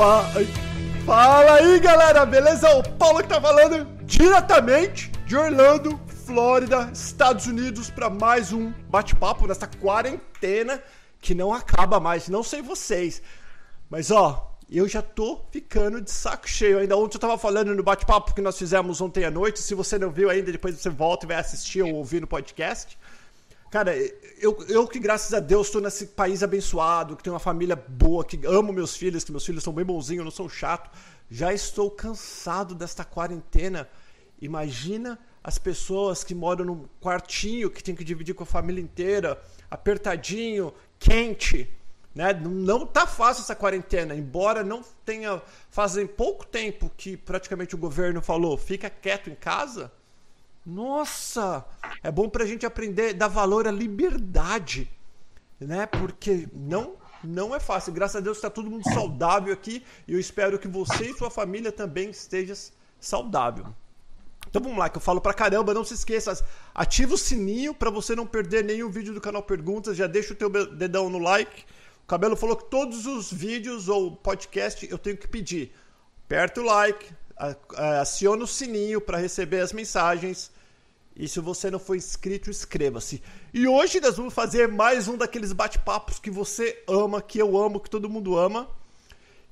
Fa Fala aí, galera, beleza? O Paulo que tá falando diretamente de Orlando, Flórida, Estados Unidos, para mais um bate-papo nessa quarentena que não acaba mais. Não sei vocês, mas ó, eu já tô ficando de saco cheio. Ainda ontem eu tava falando no bate-papo que nós fizemos ontem à noite. Se você não viu ainda, depois você volta e vai assistir ou ouvir no podcast. Cara, eu, eu que graças a Deus estou nesse país abençoado, que tenho uma família boa, que amo meus filhos, que meus filhos são bem bonzinhos, não são chato. Já estou cansado desta quarentena. Imagina as pessoas que moram num quartinho que tem que dividir com a família inteira, apertadinho, quente, né? Não tá fácil essa quarentena, embora não tenha fazem pouco tempo que praticamente o governo falou, fica quieto em casa. Nossa, é bom para a gente aprender dar valor à liberdade, né? Porque não não é fácil. Graças a Deus está todo mundo saudável aqui e eu espero que você e sua família também estejam saudável. Então vamos lá, que eu falo pra caramba, não se esqueça, ativa o sininho para você não perder nenhum vídeo do canal Perguntas, já deixa o teu dedão no like. O Cabelo falou que todos os vídeos ou podcast eu tenho que pedir. Aperta o like, aciona o sininho para receber as mensagens. E se você não for inscrito, inscreva-se. E hoje nós vamos fazer mais um daqueles bate-papos que você ama, que eu amo, que todo mundo ama,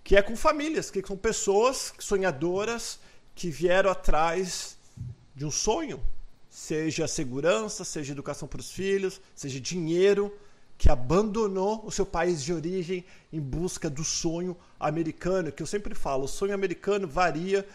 que é com famílias, que são pessoas sonhadoras que vieram atrás de um sonho, seja segurança, seja educação para os filhos, seja dinheiro, que abandonou o seu país de origem em busca do sonho americano, que eu sempre falo, o sonho americano varia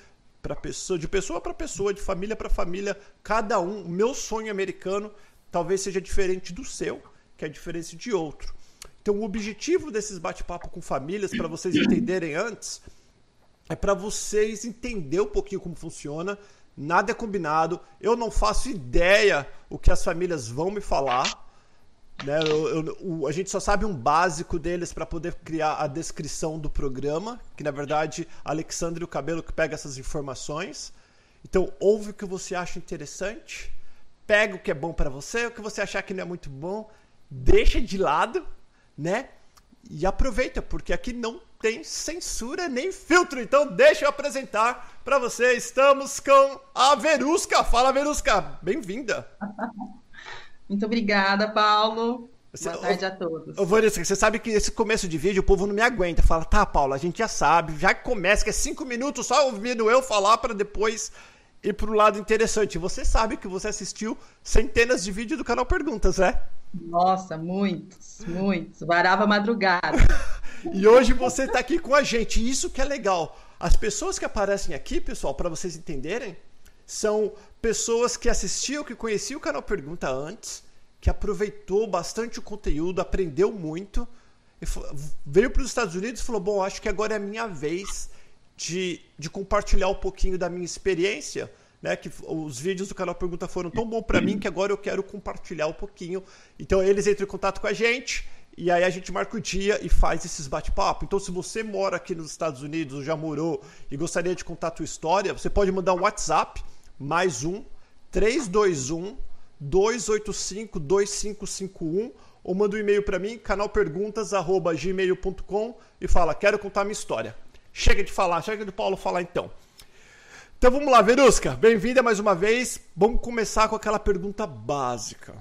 para pessoa, de pessoa para pessoa, de família para família, cada um. O meu sonho americano talvez seja diferente do seu, que é diferente de outro. Então, o objetivo desses bate-papo com famílias, para vocês entenderem antes, é para vocês entender um pouquinho como funciona. Nada é combinado. Eu não faço ideia o que as famílias vão me falar. Né? Eu, eu, o, a gente só sabe um básico deles para poder criar a descrição do programa, que na verdade Alexandre o Cabelo que pega essas informações. Então, ouve o que você acha interessante, pega o que é bom para você, o que você achar que não é muito bom, deixa de lado, né? E aproveita, porque aqui não tem censura nem filtro. Então, deixa eu apresentar para você. Estamos com a Verusca. Fala, Verusca. Bem-vinda. Muito obrigada, Paulo. Você, Boa tarde a todos. Ô, Vanessa, você sabe que esse começo de vídeo o povo não me aguenta. Fala, tá, Paulo, a gente já sabe, já começa, que é cinco minutos só ouvindo eu falar para depois ir pro lado interessante. Você sabe que você assistiu centenas de vídeos do canal Perguntas, né? Nossa, muitos, muitos. Varava madrugada. e hoje você tá aqui com a gente. Isso que é legal. As pessoas que aparecem aqui, pessoal, para vocês entenderem, são pessoas que assistiam, que conheciam o canal Pergunta antes, que aproveitou bastante o conteúdo, aprendeu muito, veio para os Estados Unidos e falou: Bom, acho que agora é a minha vez de, de compartilhar um pouquinho da minha experiência. Né, que os vídeos do canal Pergunta foram tão bons para mim que agora eu quero compartilhar um pouquinho. Então eles entram em contato com a gente e aí a gente marca o dia e faz esses bate-papo. Então se você mora aqui nos Estados Unidos ou já morou e gostaria de contar a tua história, você pode mandar um WhatsApp mais um 321 285 2551 ou manda um e-mail para mim, canalperguntas@gmail.com e fala: "Quero contar minha história". Chega de falar, chega de Paulo falar então. Então vamos lá, Verusca, bem-vinda mais uma vez. Vamos começar com aquela pergunta básica.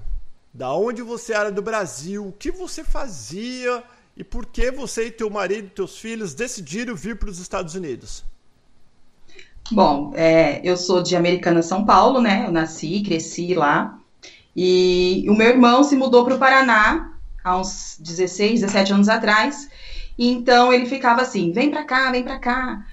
Da onde você era do Brasil? O que você fazia? E por que você e teu marido e teus filhos decidiram vir para os Estados Unidos? Bom, é, eu sou de Americana, São Paulo, né? Eu nasci, cresci lá. E o meu irmão se mudou para o Paraná há uns 16, 17 anos atrás. E então ele ficava assim: vem para cá, vem para cá,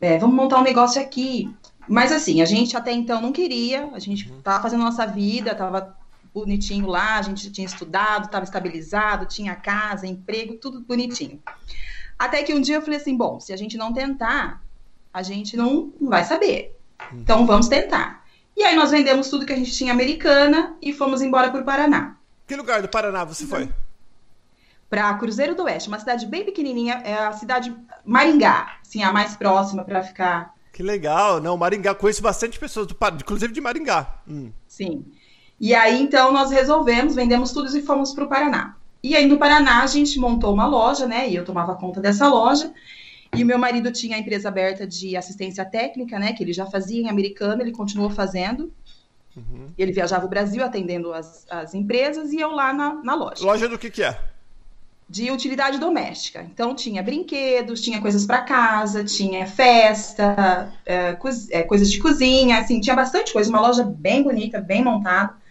é, vamos montar um negócio aqui. Mas assim, a gente até então não queria, a gente estava fazendo nossa vida, estava bonitinho lá, a gente tinha estudado, estava estabilizado, tinha casa, emprego, tudo bonitinho. Até que um dia eu falei assim: bom, se a gente não tentar, a gente não, vai saber. Então vamos tentar. E aí nós vendemos tudo que a gente tinha americana e fomos embora para o Paraná. Que lugar do Paraná você foi? Para Cruzeiro do Oeste, uma cidade bem pequenininha, é a cidade Maringá, assim, a mais próxima para ficar. Que legal, não, Maringá, conheço bastante pessoas, do, inclusive de Maringá. Hum. Sim. E aí então nós resolvemos, vendemos tudo e fomos para o Paraná. E aí no Paraná a gente montou uma loja, né? E eu tomava conta dessa loja. E o meu marido tinha a empresa aberta de assistência técnica, né? Que ele já fazia em americano, ele continuou fazendo. Uhum. Ele viajava o Brasil atendendo as, as empresas e eu lá na, na loja. Loja do que, que é? De utilidade doméstica. Então tinha brinquedos, tinha coisas para casa, tinha festa, é, co coisas de cozinha, assim, tinha bastante coisa. Uma loja bem bonita, bem montada.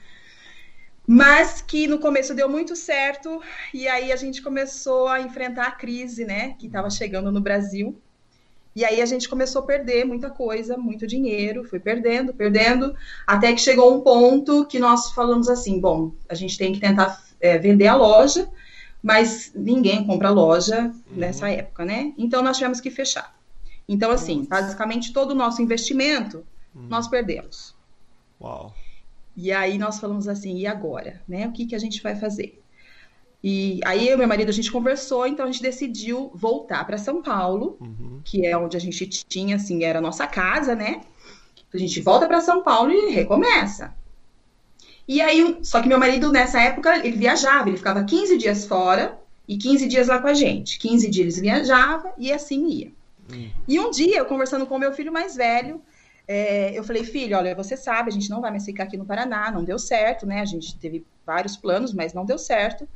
Mas que no começo deu muito certo e aí a gente começou a enfrentar a crise, né, que estava chegando no Brasil. E aí a gente começou a perder muita coisa, muito dinheiro, foi perdendo, perdendo, até que chegou um ponto que nós falamos assim, bom, a gente tem que tentar é, vender a loja, mas ninguém compra loja uhum. nessa época, né? Então nós tivemos que fechar. Então, assim, basicamente todo o nosso investimento uhum. nós perdemos. Uau. E aí nós falamos assim, e agora? Né? O que, que a gente vai fazer? E aí eu e meu marido a gente conversou, então a gente decidiu voltar para São Paulo, uhum. que é onde a gente tinha, assim, era a nossa casa, né? A gente volta para São Paulo e recomeça. E aí, só que meu marido nessa época, ele viajava, ele ficava 15 dias fora e 15 dias lá com a gente. 15 dias ele viajava e assim ia. Uhum. E um dia, eu conversando com o meu filho mais velho, é, eu falei, filho, olha, você sabe, a gente não vai mais ficar aqui no Paraná, não deu certo, né? A gente teve vários planos, mas não deu certo.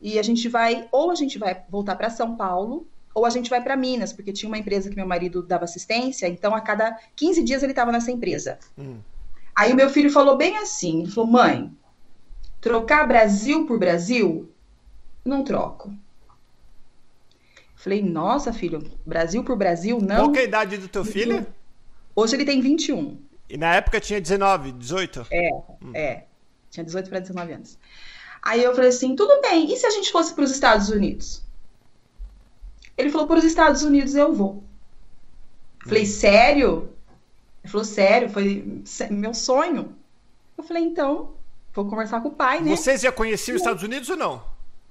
E a gente vai, ou a gente vai voltar para São Paulo, ou a gente vai para Minas, porque tinha uma empresa que meu marido dava assistência, então a cada 15 dias ele estava nessa empresa. Hum. Aí o meu filho falou bem assim, ele falou, mãe, trocar Brasil por Brasil, não troco. Falei, nossa, filho, Brasil por Brasil, não. Qual é a idade do teu filho? Hoje ele tem 21. E na época tinha 19, 18? É, hum. é. Tinha 18 para 19 anos. Aí eu falei assim: tudo bem, e se a gente fosse para os Estados Unidos? Ele falou: para os Estados Unidos eu vou. Falei: sério? Ele falou: sério, foi meu sonho. Eu falei: então, vou conversar com o pai, né? Vocês já conheciam os Estados Unidos ou não?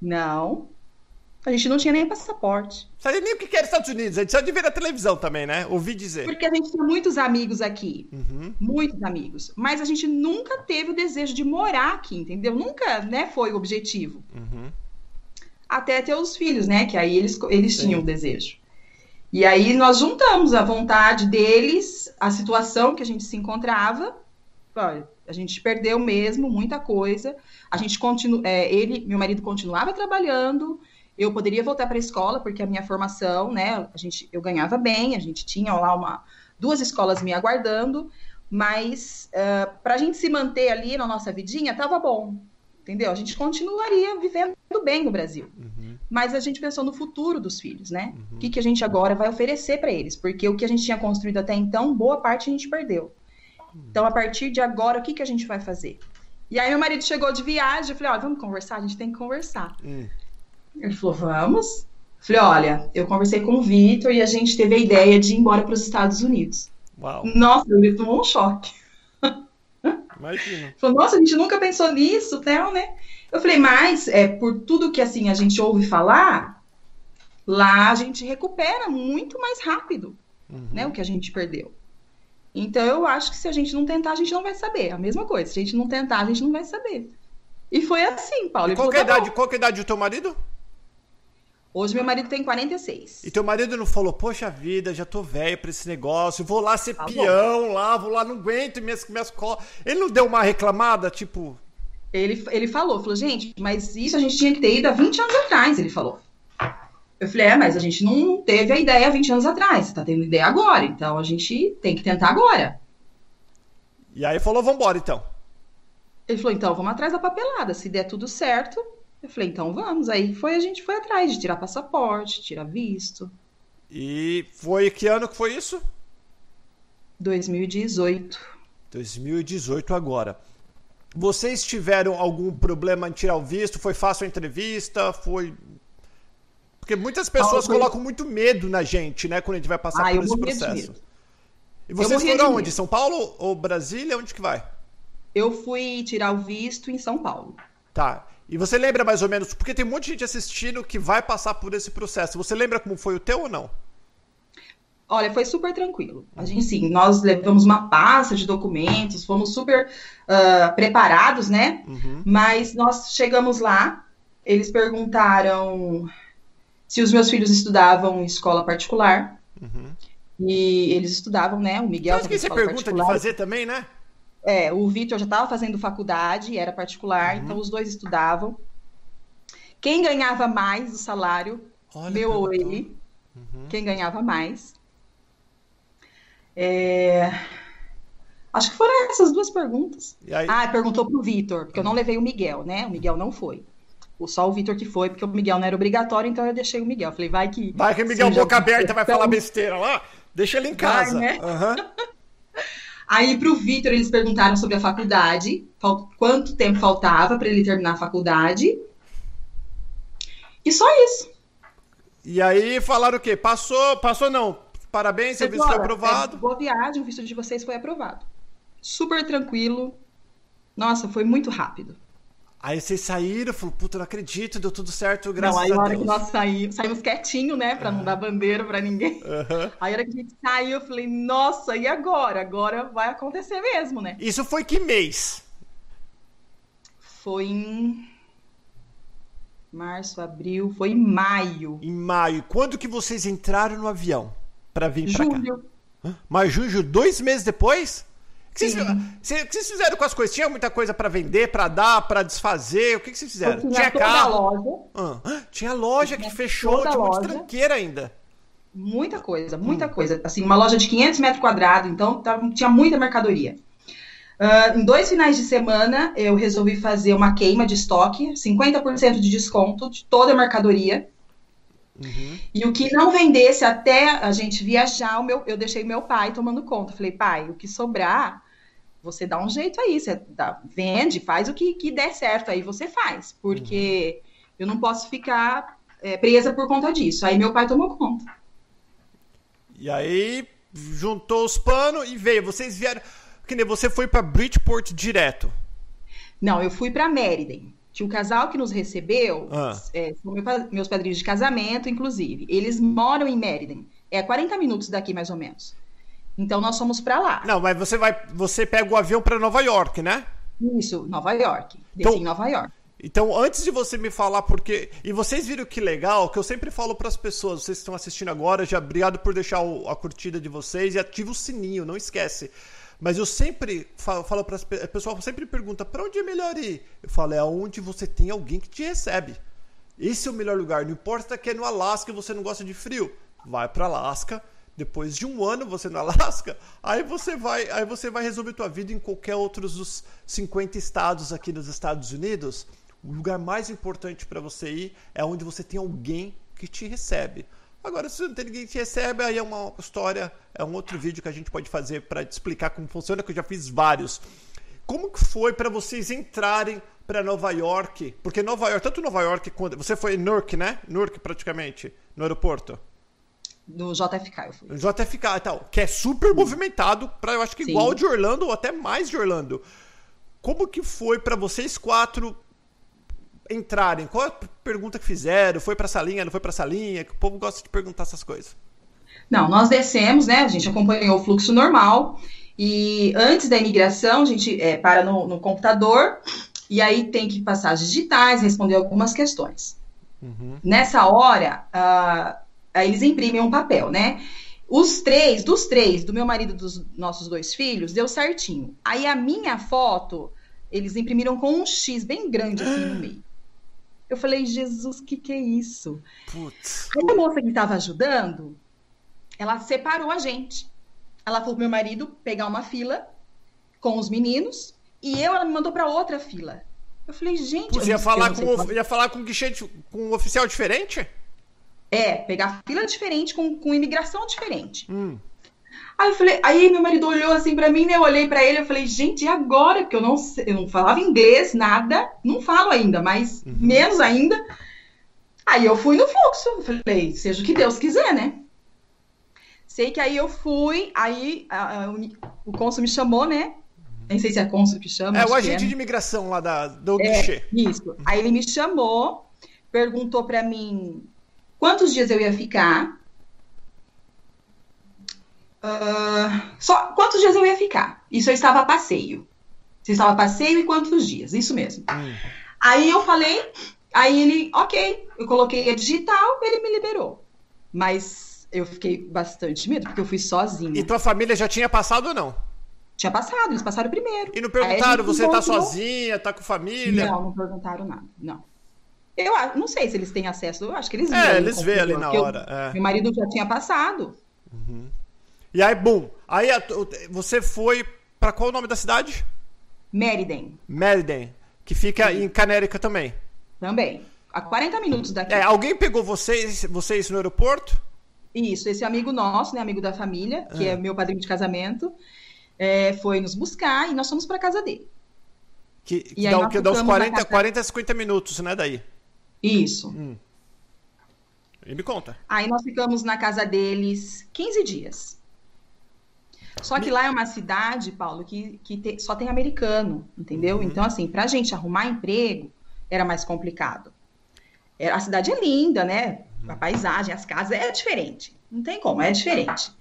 Não. A gente não tinha nem passaporte. Sabia nem o que era Estados Unidos, a gente só de ver na televisão também, né? Ouvi dizer. Porque a gente tinha muitos amigos aqui. Uhum. Muitos amigos. Mas a gente nunca teve o desejo de morar aqui, entendeu? Nunca, né, foi o objetivo. Uhum. Até ter os filhos, né? Que aí eles, eles tinham o desejo. E aí nós juntamos a vontade deles, a situação que a gente se encontrava. Olha, a gente perdeu mesmo muita coisa. A gente continua, é, ele, meu marido continuava trabalhando, eu poderia voltar para a escola, porque a minha formação, né, a gente, eu ganhava bem, a gente tinha lá uma, duas escolas me aguardando, mas uh, para a gente se manter ali na nossa vidinha, estava bom, entendeu? A gente continuaria vivendo bem no Brasil. Uhum. Mas a gente pensou no futuro dos filhos, né? Uhum. O que, que a gente agora vai oferecer para eles? Porque o que a gente tinha construído até então, boa parte a gente perdeu. Então, a partir de agora, o que, que a gente vai fazer? E aí, meu marido chegou de viagem, eu falei, ó, vamos conversar? A gente tem que conversar. Ele falou, vamos. Falei, olha, eu conversei com o Vitor e a gente teve a ideia de ir embora para os Estados Unidos. Uau. Nossa, ele tomou um choque. Imagina. Falou, nossa, a gente nunca pensou nisso, tal, né? Eu falei, mas é, por tudo que assim a gente ouve falar, lá a gente recupera muito mais rápido, uhum. né? O que a gente perdeu. Então eu acho que se a gente não tentar, a gente não vai saber. A mesma coisa, se a gente não tentar, a gente não vai saber. E foi assim, Paulo. E qual, falou, é idade, qual é a idade do teu marido? Hoje meu marido tem 46. E teu marido não falou, poxa vida, já tô velho pra esse negócio, vou lá ser tá peão bom. lá, vou lá, não aguento minhas, minhas costas. Ele não deu uma reclamada, tipo. Ele, ele falou, falou, gente, mas isso a gente tinha que ter ido há 20 anos atrás, ele falou. Eu falei, é, mas a gente não teve a ideia há 20 anos atrás, você tá tendo ideia agora, então a gente tem que tentar agora. E aí falou, vambora então. Ele falou, então vamos atrás da papelada, se der tudo certo, eu falei, então vamos. Aí foi a gente foi atrás de tirar passaporte, tirar visto. E foi que ano que foi isso? 2018. 2018 agora. Vocês tiveram algum problema em tirar o visto? Foi fácil a entrevista? Foi porque muitas pessoas colocam muito medo na gente, né, quando a gente vai passar ah, por esse processo. E vocês foram onde? São Paulo ou Brasília? Onde que vai? Eu fui tirar o visto em São Paulo. Tá. E você lembra mais ou menos, porque tem um monte de gente assistindo que vai passar por esse processo. Você lembra como foi o teu ou não? Olha, foi super tranquilo. A gente, sim, nós levamos uma pasta de documentos, fomos super uh, preparados, né? Uhum. Mas nós chegamos lá, eles perguntaram se os meus filhos estudavam em escola particular. Uhum. E eles estudavam, né? O Miguel. Acho que você pergunta particular. de fazer também, né? É, o Vitor já estava fazendo faculdade, era particular, uhum. então os dois estudavam. Quem ganhava mais o salário, Olha, meu ou ele, uhum. quem ganhava mais. É... Acho que foram essas duas perguntas. Ah, perguntou pro Vitor, porque eu não levei o Miguel, né? O Miguel não foi. Só o Vitor que foi, porque o Miguel não era obrigatório, então eu deixei o Miguel. Falei, vai que. Vai que o Miguel boca aberta vai falar besteira lá. Deixa ele em casa. Vai, né? uhum. Aí, para o Vitor, eles perguntaram sobre a faculdade, quanto tempo faltava para ele terminar a faculdade. E só isso. E aí falaram o quê? Passou, passou não. Parabéns, seu visto foi aprovado. É, boa viagem, o visto de vocês foi aprovado. Super tranquilo. Nossa, foi muito rápido. Aí vocês saíram, falou, puta, não acredito, deu tudo certo, graças não, aí, a Deus. Aí hora que nós saímos, saímos quietinho, né, pra não dar bandeira pra ninguém. Uhum. Aí a hora que a gente saiu, eu falei, nossa, e agora? Agora vai acontecer mesmo, né? Isso foi que mês? Foi em março, abril, foi em maio. Em maio. Quando que vocês entraram no avião pra vir pra Julho. cá? Mas junho, dois meses depois? O que, vocês, que vocês fizeram com as coisas? Tinha muita coisa para vender, para dar, para desfazer? O que, que vocês fizeram? Tinha, tinha carro? Loja. Ah, tinha loja tinha que fechou, tinha muita tranqueira ainda. Muita coisa, muita hum. coisa. Assim, uma loja de 500 metros quadrados, então tava, tinha muita mercadoria. Uh, em dois finais de semana, eu resolvi fazer uma queima de estoque, 50% de desconto de toda a mercadoria. Uhum. E o que não vendesse até a gente viajar, o meu, eu deixei meu pai tomando conta. Falei, pai, o que sobrar, você dá um jeito aí. Você dá, vende, faz o que, que der certo aí, você faz. Porque uhum. eu não posso ficar é, presa por conta disso. Aí meu pai tomou conta. E aí, juntou os panos e veio. Vocês vieram. Que nem você foi para Bridgeport direto. Não, eu fui para Meriden. Tinha um casal que nos recebeu, ah. é, são meus padrinhos de casamento, inclusive. Eles moram em Meriden. É 40 minutos daqui, mais ou menos. Então nós fomos para lá. Não, mas você vai, você pega o avião para Nova York, né? Isso, Nova York. Desci então, em Nova York. Então, antes de você me falar porque e vocês viram que legal, que eu sempre falo para as pessoas, vocês que estão assistindo agora, já obrigado por deixar o, a curtida de vocês e ativa o sininho, não esquece. Mas eu sempre falo, falo para as pessoas, sempre pergunta: para onde é melhor ir? Eu falo: é aonde você tem alguém que te recebe. Esse é o melhor lugar. Não importa que é no Alasca e você não gosta de frio. Vai para Alasca. Depois de um ano você no Alasca, aí você vai, aí você vai resolver tua vida em qualquer outro dos 50 estados aqui nos Estados Unidos. O lugar mais importante para você ir é onde você tem alguém que te recebe. Agora, se não tem ninguém que recebe, aí é uma história, é um outro vídeo que a gente pode fazer para te explicar como funciona, que eu já fiz vários. Como que foi para vocês entrarem para Nova York? Porque Nova York, tanto Nova York quanto. Você foi em Newark, né? Newark, praticamente, no aeroporto. No JFK eu fui. No JFK e tal, que é super movimentado, para eu acho que Sim. igual de Orlando ou até mais de Orlando. Como que foi para vocês quatro entrarem? Qual a pergunta que fizeram? Foi para essa linha, não foi para essa linha? Que o povo gosta de perguntar essas coisas. Não, nós descemos, né? A gente acompanhou o fluxo normal. E antes da imigração, a gente é, para no, no, computador e aí tem que passar as digitais, responder algumas questões. Uhum. Nessa hora, uh, eles imprimem um papel, né? Os três, dos três, do meu marido e dos nossos dois filhos, deu certinho. Aí a minha foto, eles imprimiram com um X bem grande assim no meio. Eu falei, Jesus, o que, que é isso? Putz. Aí a moça que estava ajudando, ela separou a gente. Ela falou pro meu marido pegar uma fila com os meninos e eu, ela me mandou para outra fila. Eu falei, gente. Putz, ia, falar com, ia falar com guichê, com um oficial diferente? É, pegar fila diferente, com, com imigração diferente. Hum. Aí eu falei, aí meu marido olhou assim para mim, né? Eu olhei para ele, eu falei, gente, e agora? Porque eu não, eu não falava inglês, nada, não falo ainda, mas uhum. menos ainda. Aí eu fui no fluxo, eu falei, seja o que Deus quiser, né? Sei que aí eu fui, aí a, a, o cônsul me chamou, né? Nem sei se é cônsul que chama. É o agente é, de imigração lá da, do é, Isso. Aí ele me chamou, perguntou para mim quantos dias eu ia ficar. Uh, só quantos dias eu ia ficar? Isso eu estava a passeio. Se estava a passeio e quantos dias? Isso mesmo. Hum. Aí eu falei Aí ele, ok, eu coloquei a digital, ele me liberou. Mas eu fiquei bastante medo, porque eu fui sozinha. E tua família já tinha passado ou não? Tinha passado, eles passaram primeiro. E não perguntaram, você tá sozinha, tá com família? Não, não perguntaram nada, não. Eu não sei se eles têm acesso, eu acho que eles veem. É, eles veem ali na hora. Eu, é. Meu marido já tinha passado. Uhum. E aí, bum, aí você foi para qual o nome da cidade? Meriden. Meriden, que fica Sim. em Canérica também. Também. A 40 minutos daqui. É, alguém pegou vocês, vocês no aeroporto? Isso, esse amigo nosso, né, amigo da família, que é ah. é meu padrinho de casamento, é, foi nos buscar e nós fomos para casa dele. Que, que dá, que dá uns 40, casa... 40, 50 minutos, né, daí? Isso. Hum. E me conta. Aí nós ficamos na casa deles 15 dias. Só que lá é uma cidade, Paulo, que, que te, só tem americano, entendeu? Uhum. Então, assim, pra gente arrumar emprego era mais complicado. É, a cidade é linda, né? A paisagem, as casas é diferente. Não tem como, é diferente.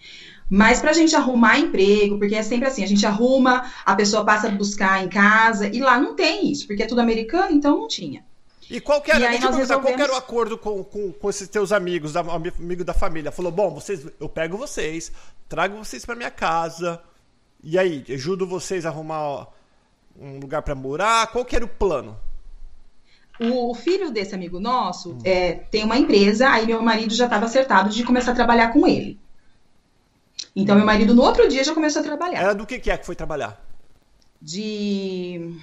Mas pra gente arrumar emprego, porque é sempre assim, a gente arruma, a pessoa passa a buscar em casa, e lá não tem isso, porque é tudo americano, então não tinha. E qual que era, e resolvemos... qual era o acordo com, com, com esses teus amigos, da, amigo da família? Falou, bom, vocês, eu pego vocês, trago vocês para minha casa, e aí, ajudo vocês a arrumar um lugar para morar? Qual que era o plano? O filho desse amigo nosso hum. é, tem uma empresa, aí meu marido já estava acertado de começar a trabalhar com ele. Então, meu marido no outro dia já começou a trabalhar. Era do que, que é que foi trabalhar? De.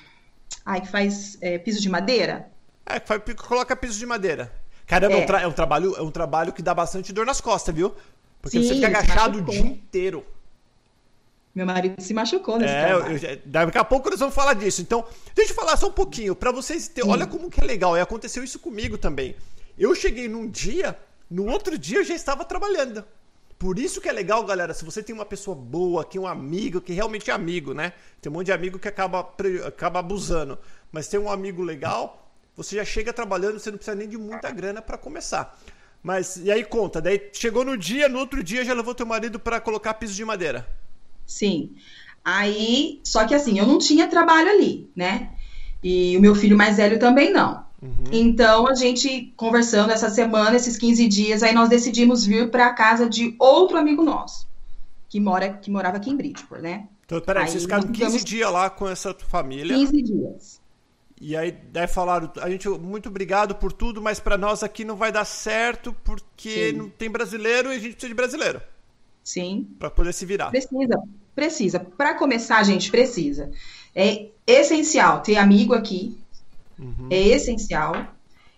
Ai, que faz é, piso de madeira? É, coloca piso de madeira. Caramba, é. É, um tra é. um trabalho, é um trabalho que dá bastante dor nas costas, viu? Porque Sim, você fica agachado o dia inteiro. Meu marido se machucou nesse é, trabalho. Eu, daqui a pouco nós vamos falar disso. Então, deixa eu falar só um pouquinho, para vocês terem. Olha como que é legal. E aconteceu isso comigo também. Eu cheguei num dia, no outro dia eu já estava trabalhando. Por isso que é legal, galera, se você tem uma pessoa boa, que é um amigo, que realmente é amigo, né? Tem um monte de amigo que acaba, acaba abusando. Mas tem um amigo legal, você já chega trabalhando, você não precisa nem de muita grana para começar. Mas e aí conta, daí chegou no dia, no outro dia já levou teu marido para colocar piso de madeira. Sim. Aí, só que assim, eu não tinha trabalho ali, né? E o meu filho mais velho também não. Uhum. Então, a gente conversando essa semana, esses 15 dias, aí nós decidimos vir para a casa de outro amigo nosso, que mora que morava aqui em Bridgeport, né? Então, peraí, aí, vocês ficaram 15 ficamos... dias lá com essa família. 15 dias. E aí daí falaram, a gente muito obrigado por tudo, mas para nós aqui não vai dar certo porque Sim. não tem brasileiro e a gente precisa de brasileiro. Sim. Para poder se virar. Precisa, precisa. Para começar, a gente precisa. É essencial ter amigo aqui. Uhum. É essencial.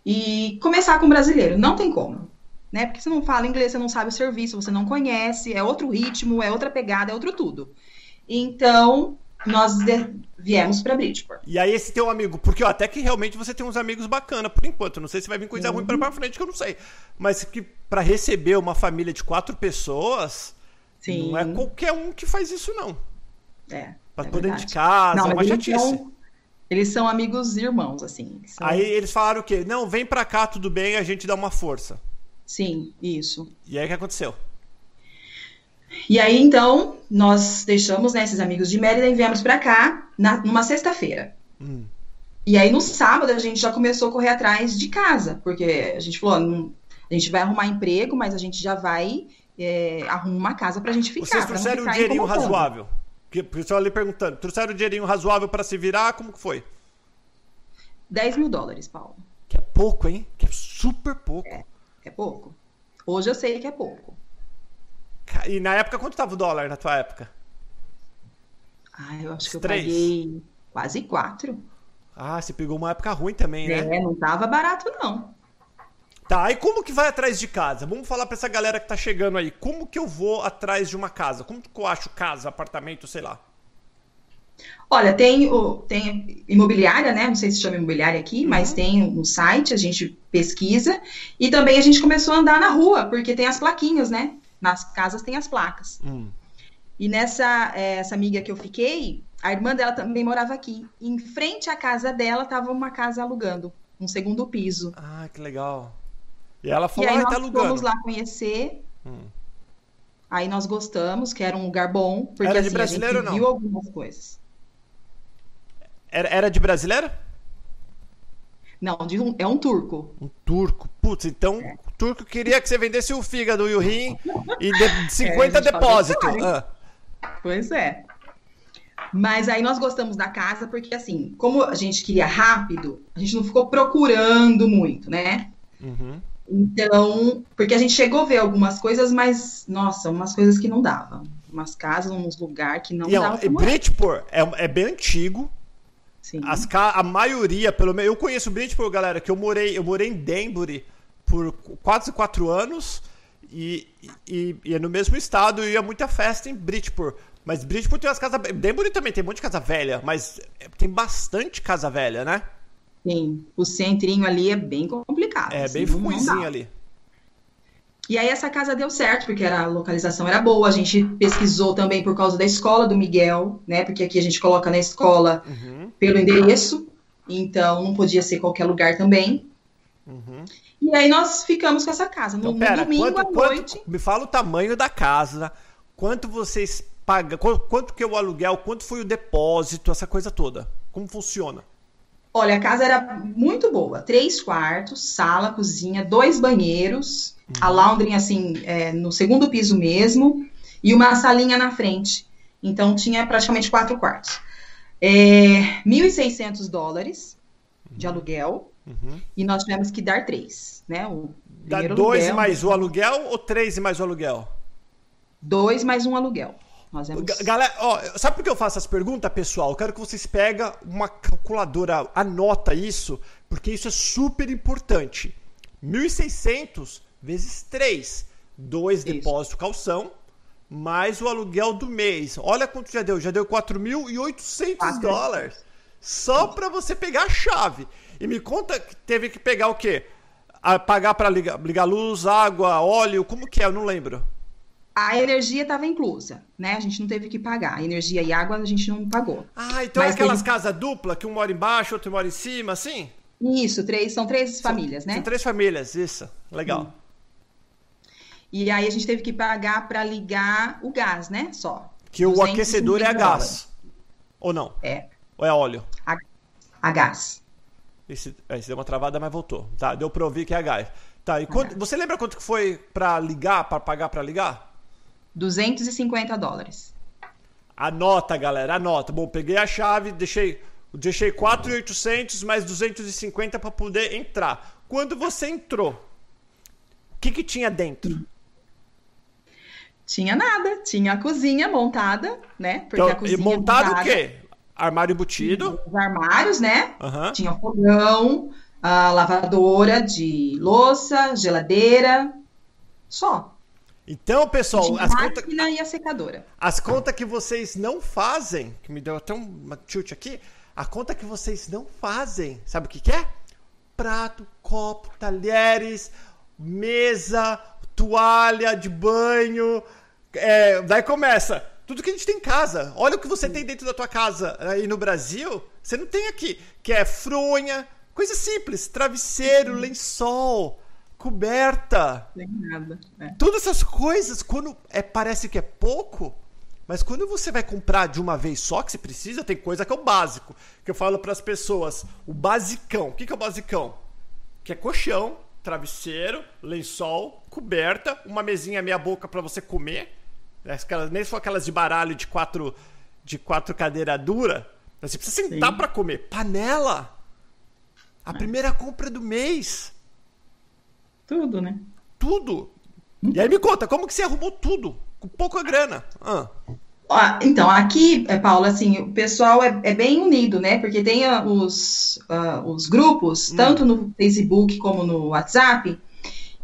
E começar com brasileiro, não tem como. Né? Porque você não fala inglês, você não sabe o serviço, você não conhece, é outro ritmo, é outra pegada, é outro tudo. Então, nós viemos para Bridgeport. E aí esse teu amigo, porque ó, até que realmente você tem uns amigos bacana por enquanto, não sei se vai vir coisa uhum. ruim para frente que eu não sei, mas que para receber uma família de quatro pessoas, Sim. não é qualquer um que faz isso não. É. Para é poder de casa, não, é uma chatice. São, eles são amigos irmãos, assim. São... Aí eles falaram o quê? Não, vem para cá, tudo bem, a gente dá uma força. Sim, isso. E aí o que aconteceu? E aí, então, nós deixamos né, esses amigos de Mérida e viemos para cá na, numa sexta-feira. Hum. E aí, no sábado, a gente já começou a correr atrás de casa, porque a gente falou, não, a gente vai arrumar emprego, mas a gente já vai é, arrumar uma casa pra gente ficar. Vocês trouxeram um dinheirinho razoável? Porque o pessoal ali perguntando, trouxeram um dinheirinho razoável para se virar? Como que foi? 10 mil dólares, Paulo. Que é pouco, hein? Que é super pouco. É, é pouco. Hoje eu sei que é pouco. E na época, quanto tava o dólar na tua época? Ah, eu acho Os que eu três. paguei quase quatro. Ah, você pegou uma época ruim também, né? É, não tava barato, não. Tá, e como que vai atrás de casa? Vamos falar pra essa galera que tá chegando aí. Como que eu vou atrás de uma casa? Como que eu acho casa, apartamento, sei lá? Olha, tem, o, tem imobiliária, né? Não sei se chama imobiliária aqui, uhum. mas tem um site, a gente pesquisa. E também a gente começou a andar na rua, porque tem as plaquinhas, né? Nas casas tem as placas. Hum. E nessa é, essa amiga que eu fiquei, a irmã dela também morava aqui. Em frente à casa dela estava uma casa alugando, um segundo piso. Ah, que legal. E ela falou, e aí ah, nós tá alugando. fomos lá conhecer. Hum. Aí nós gostamos, que era um lugar bom, porque era de assim, brasileiro, a gente viu algumas coisas. Era, era de brasileiro? Não, de um, é um turco. Um turco. Putz, então é. Turco queria que você vendesse o fígado e o rim e de 50 é, depósitos. Ah. Pois é. Mas aí nós gostamos da casa porque, assim, como a gente queria rápido, a gente não ficou procurando muito, né? Uhum. Então, porque a gente chegou a ver algumas coisas, mas, nossa, umas coisas que não davam. Umas casas, uns lugares que não e, davam. E Bridgeport é, é bem antigo. Sim. As, a maioria, pelo menos. Eu conheço Bridgeport, galera, que eu morei, eu morei em Denbury por quase quatro anos. E, e, e é no mesmo estado, e ia muita festa em Bridgeport. Mas Bridgeport tem umas casas. Denbury também tem um monte de casa velha, mas tem bastante casa velha, né? Sim, o centrinho ali é bem complicado. É, assim, bem ruimzinho ali. E aí essa casa deu certo, porque a localização era boa. A gente pesquisou também por causa da escola do Miguel, né? Porque aqui a gente coloca na escola uhum. pelo endereço, então não podia ser qualquer lugar também. Uhum. E aí nós ficamos com essa casa. No, então, pera, domingo quanto, à noite. Quanto, me fala o tamanho da casa, quanto vocês pagam, quanto que é o aluguel, quanto foi o depósito, essa coisa toda. Como funciona? Olha, a casa era muito boa. Três quartos, sala, cozinha, dois banheiros, uhum. a laundry, assim, é, no segundo piso mesmo, e uma salinha na frente. Então, tinha praticamente quatro quartos. É, 1.600 dólares de uhum. aluguel, uhum. e nós tivemos que dar três, né? O Dá dois aluguel, mais o aluguel ou três e mais o aluguel? Dois mais um aluguel. Vamos... Galera, ó, sabe por que eu faço as perguntas, pessoal? Eu quero que vocês peguem uma calculadora, anota isso, porque isso é super importante. 1.600 vezes 3, 2 depósito calção, mais o aluguel do mês. Olha quanto já deu, já deu 4.800 dólares. Só para você pegar a chave. E me conta que teve que pegar o quê? A pagar para ligar, ligar luz, água, óleo, como que é? Eu não lembro a energia estava inclusa, né? A gente não teve que pagar. A energia e água a gente não pagou. Ah, então Mas é aquelas teve... casas duplas que um mora embaixo, outro mora em cima, assim? Isso, três, são três são, famílias, né? São três famílias, isso. Legal. Sim. E aí a gente teve que pagar para ligar o gás, né? Só. Que o aquecedor é a gás. Ou não? É. Ou é óleo? A, a gás. Esse, esse deu uma travada, mas voltou. Tá, deu para ouvir que é gás. Tá, e quanto, você lembra quanto que foi para ligar, para pagar para ligar? 250 dólares. Anota, galera, anota. Bom, peguei a chave, deixei, deixei 4,800 mais 250 para poder entrar. Quando você entrou, o que, que tinha dentro? Tinha nada, tinha a cozinha montada, né? Porque então, a cozinha montado montada, o quê? Armário embutido? Os armários, né? Uhum. Tinha fogão, a lavadora de louça, geladeira, só. Então, pessoal, as contas. e a secadora. As contas que vocês não fazem, que me deu até um tilt aqui, a conta que vocês não fazem, sabe o que, que é? Prato, copo, talheres, mesa, toalha de banho. É, daí começa. Tudo que a gente tem em casa. Olha o que você tem dentro da tua casa aí no Brasil. Você não tem aqui. Que é fronha, coisa simples. Travesseiro, lençol coberta. Sem nada. É. Todas essas coisas, quando é, parece que é pouco, mas quando você vai comprar de uma vez só que você precisa, tem coisa que é o básico. Que eu falo para as pessoas, o basicão. O que, que é o basicão? Que é colchão, travesseiro, lençol, coberta, uma mesinha meia boca para você comer. Aquelas, nem só aquelas de baralho de quatro, de quatro cadeira dura. Você precisa sentar para comer. Panela. A é. primeira compra do mês. Tudo, né? Tudo. E aí me conta, como que você arrumou tudo? Com pouca grana. Ah. Então, aqui, é, Paulo, assim, o pessoal é, é bem unido, né? Porque tem uh, os, uh, os grupos, hum. tanto no Facebook como no WhatsApp,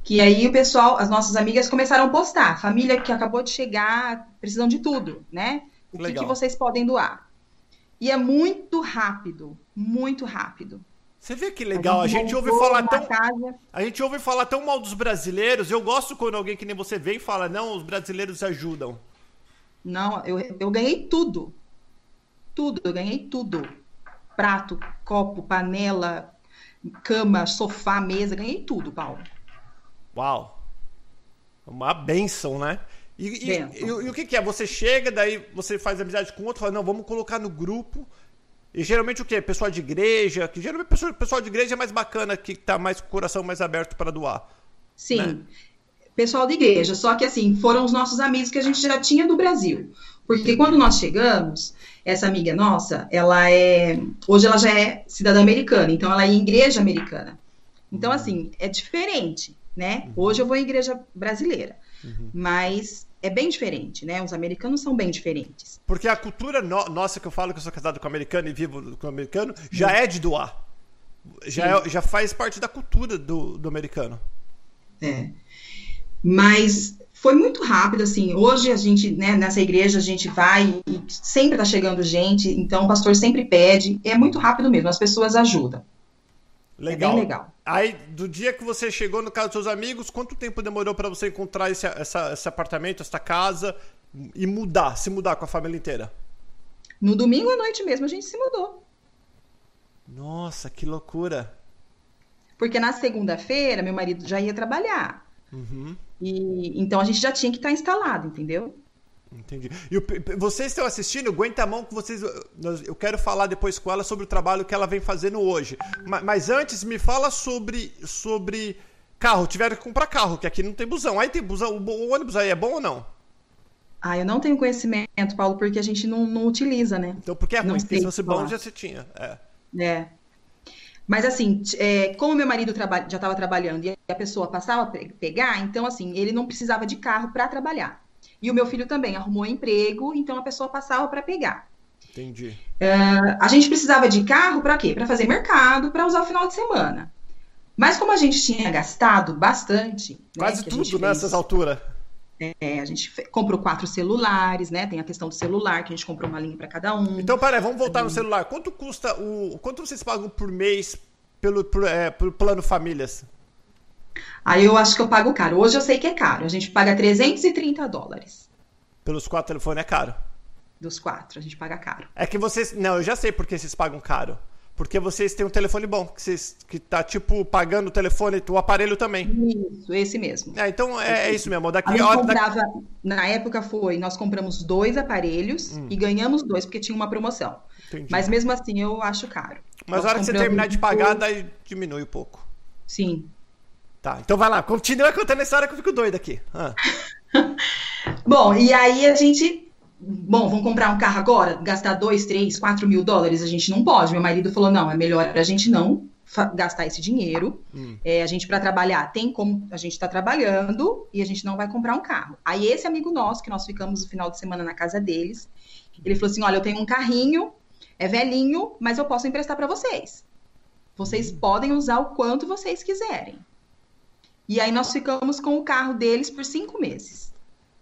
que aí o pessoal, as nossas amigas começaram a postar. Família que acabou de chegar, precisam de tudo, né? O que, que vocês podem doar? E é muito rápido, muito rápido. Você vê que legal, a gente, a gente ouve falar tão casa. A gente ouve falar tão mal dos brasileiros. Eu gosto quando alguém que nem você vem e fala: "Não, os brasileiros ajudam". Não, eu, eu ganhei tudo. Tudo, eu ganhei tudo. Prato, copo, panela, cama, sofá, mesa, ganhei tudo, Paulo. Uau. Uma benção, né? E, e, e, e, o que, que, é? Você chega, daí você faz amizade com outro, fala, não, vamos colocar no grupo E geralmente o quê? Pessoal de igreja, que geralmente pessoal, pessoal de igreja é mais bacana, que tá mais com o coração mais aberto para doar. Sim. Né? Pessoal de igreja, só que assim, foram os nossos amigos que a gente já tinha do Brasil. Porque quando nós chegamos, essa amiga nossa, ela é. Hoje ela já é cidadã americana, então ela é igreja americana. Então, uhum. assim, é diferente, né? Uhum. Hoje eu vou em igreja brasileira. Uhum. Mas é bem diferente, né? Os americanos são bem diferentes. Porque a cultura no nossa, que eu falo que eu sou casado com americano e vivo com americano, já é de doar. Já, é, já faz parte da cultura do, do americano. É. Mas foi muito rápido, assim. Hoje a gente, né, nessa igreja, a gente vai e sempre tá chegando gente, então o pastor sempre pede. É muito rápido mesmo, as pessoas ajudam. Legal. É bem legal. Aí, do dia que você chegou no casa dos seus amigos, quanto tempo demorou para você encontrar esse, essa, esse apartamento, essa casa e mudar, se mudar com a família inteira? No domingo à noite mesmo a gente se mudou. Nossa, que loucura. Porque na segunda-feira meu marido já ia trabalhar. Uhum. E então a gente já tinha que estar instalado, entendeu? Entendi. E o, vocês estão assistindo, aguenta a mão que vocês. Eu quero falar depois com ela sobre o trabalho que ela vem fazendo hoje. Mas, mas antes, me fala sobre, sobre carro. Tiveram que comprar carro, que aqui não tem busão. Aí tem busão. O, ônibus aí é bom ou não? Ah, eu não tenho conhecimento, Paulo, porque a gente não, não utiliza, né? Então, porque é ruim. Se fosse bom, já se tinha. É. é. Mas assim, é, como meu marido já estava trabalhando e a pessoa passava a pegar, então assim, ele não precisava de carro para trabalhar. E o meu filho também arrumou emprego, então a pessoa passava para pegar. Entendi. Uh, a gente precisava de carro para quê? Para fazer mercado, para usar o final de semana. Mas como a gente tinha gastado bastante. Né, Quase né, tudo nessas alturas. É, a gente comprou quatro celulares, né? Tem a questão do celular, que a gente comprou uma linha para cada um. Então, peraí, vamos voltar no celular. Quanto custa o. Quanto vocês pagam por mês pelo, por, é, pelo plano famílias? Aí eu acho que eu pago caro. Hoje eu sei que é caro. A gente paga 330 dólares. Pelos quatro telefones é caro? Dos quatro, a gente paga caro. É que vocês. Não, eu já sei por que vocês pagam caro. Porque vocês têm um telefone bom, que, vocês, que tá, tipo, pagando o telefone, o aparelho também. Isso, esse mesmo. É, então é, é isso mesmo. Daqui, a comprava, daqui... Na época foi, nós compramos dois aparelhos hum. e ganhamos dois, porque tinha uma promoção. Entendi. Mas mesmo assim eu acho caro. Mas na hora que você terminar de pagar, daí diminui um pouco. Sim. Tá, então vai lá, continua contando a história que eu fico doido aqui. Ah. Bom, e aí a gente bom, vamos comprar um carro agora, gastar 2, 3, 4 mil dólares, a gente não pode. Meu marido falou, não, é melhor a gente não gastar esse dinheiro. Hum. É, a gente, para trabalhar, tem como a gente está trabalhando e a gente não vai comprar um carro. Aí esse amigo nosso, que nós ficamos o final de semana na casa deles, ele falou assim, olha, eu tenho um carrinho, é velhinho, mas eu posso emprestar para vocês. Vocês hum. podem usar o quanto vocês quiserem. E aí nós ficamos com o carro deles por cinco meses.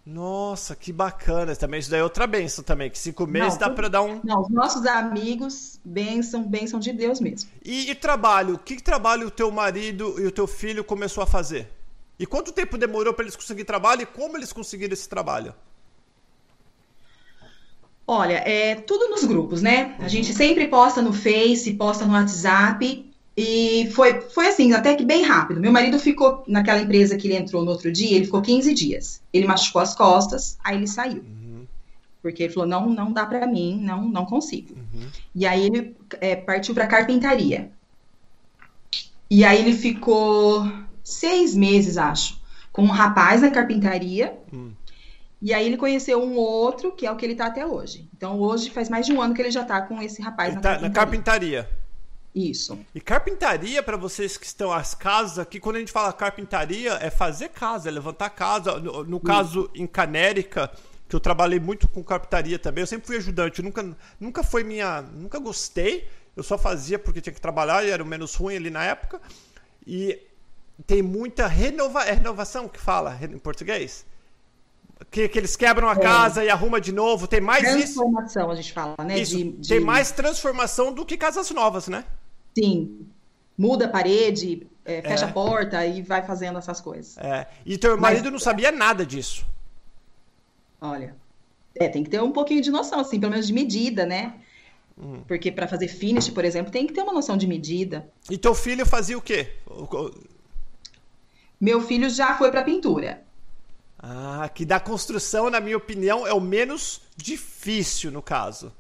Nossa, que bacana. Também isso daí é outra benção também, que cinco meses não, dá para dar um. Não, os nossos amigos, benção, benção de Deus mesmo. E, e trabalho? Que trabalho o teu marido e o teu filho começou a fazer? E quanto tempo demorou para eles conseguirem trabalho e como eles conseguiram esse trabalho? Olha, é tudo nos grupos, né? A gente sempre posta no Face, posta no WhatsApp e foi, foi assim, até que bem rápido. Meu marido ficou naquela empresa que ele entrou no outro dia, ele ficou 15 dias. Ele machucou as costas, aí ele saiu. Uhum. Porque ele falou: não, não dá para mim, não, não consigo. Uhum. E aí ele é, partiu para carpintaria. E aí ele ficou seis meses, acho, com um rapaz na carpintaria. Uhum. E aí ele conheceu um outro, que é o que ele tá até hoje. Então hoje faz mais de um ano que ele já tá com esse rapaz ele na, tá, carpintaria. na carpintaria. Isso. E carpintaria, para vocês que estão às casas aqui, quando a gente fala carpintaria, é fazer casa, é levantar casa. No, no caso, em Canérica, que eu trabalhei muito com carpintaria também, eu sempre fui ajudante, nunca, nunca foi minha. Nunca gostei, eu só fazia porque tinha que trabalhar e era o menos ruim ali na época. E tem muita renova, é renovação que fala em português? Que, que eles quebram a é. casa e arruma de novo. Tem mais transformação, isso. Transformação, a gente fala, né? De, de... Tem mais transformação do que casas novas, né? Sim. Muda a parede, é, fecha é. a porta e vai fazendo essas coisas. É. E teu marido Mas... não sabia nada disso. Olha, é, tem que ter um pouquinho de noção, assim, pelo menos de medida, né? Hum. Porque para fazer finish, por exemplo, tem que ter uma noção de medida. E teu filho fazia o quê? Meu filho já foi para pintura. Ah, que da construção, na minha opinião, é o menos difícil no caso.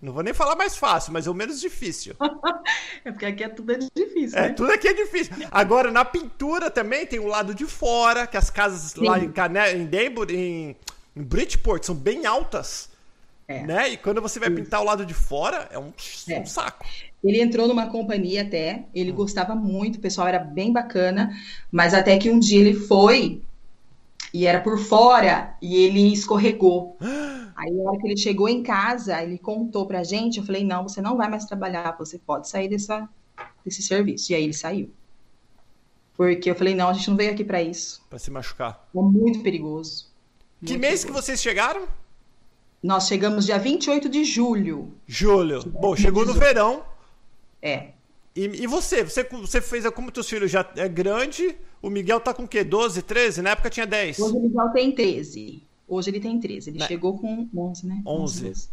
Não vou nem falar mais fácil, mas é o menos difícil. é porque aqui é tudo é difícil. É, né? tudo aqui é difícil. Agora, na pintura também tem o lado de fora, que as casas Sim. lá em, Cane em Denver, em, em Bridgeport, são bem altas. É. Né? E quando você vai Isso. pintar o lado de fora, é um, é. um, saco. Ele entrou numa companhia até, ele hum. gostava muito, o pessoal era bem bacana, mas até que um dia ele foi e era por fora e ele escorregou. Aí, na hora que ele chegou em casa, ele contou pra gente. Eu falei: não, você não vai mais trabalhar, você pode sair dessa, desse serviço. E aí ele saiu. Porque eu falei: não, a gente não veio aqui para isso. Para se machucar. É muito perigoso. Que muito mês perigoso. que vocês chegaram? Nós chegamos dia 28 de julho. Julho. Bom, chegou no verão. É. E, e, você? você? Você fez como teus filhos já é grande? O Miguel tá com o quê? 12, 13? Na época tinha 10. Hoje o Miguel tem 13. Hoje ele tem 13. Ele né? chegou com 11, né? 11. 11.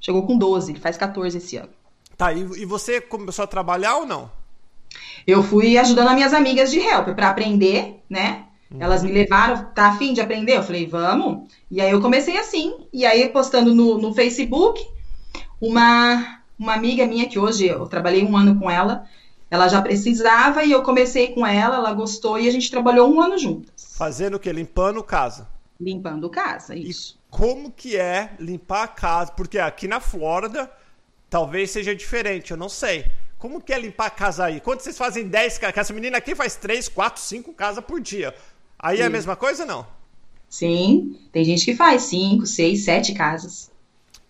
Chegou com 12, ele faz 14 esse ano. Tá, e, e você começou a trabalhar ou não? Eu fui ajudando as minhas amigas de help para aprender, né? Uhum. Elas me levaram, tá afim de aprender? Eu falei, vamos. E aí eu comecei assim. E aí postando no, no Facebook, uma, uma amiga minha que hoje eu trabalhei um ano com ela, ela já precisava e eu comecei com ela, ela gostou e a gente trabalhou um ano juntas. Fazendo o quê? Limpando casa? Limpando casa, isso. E como que é limpar a casa? Porque aqui na Flórida talvez seja diferente, eu não sei. Como que é limpar a casa aí? Quando vocês fazem 10 casas? Essa menina aqui faz 3, 4, 5 casas por dia. Aí Sim. é a mesma coisa não? Sim, tem gente que faz 5, 6, 7 casas.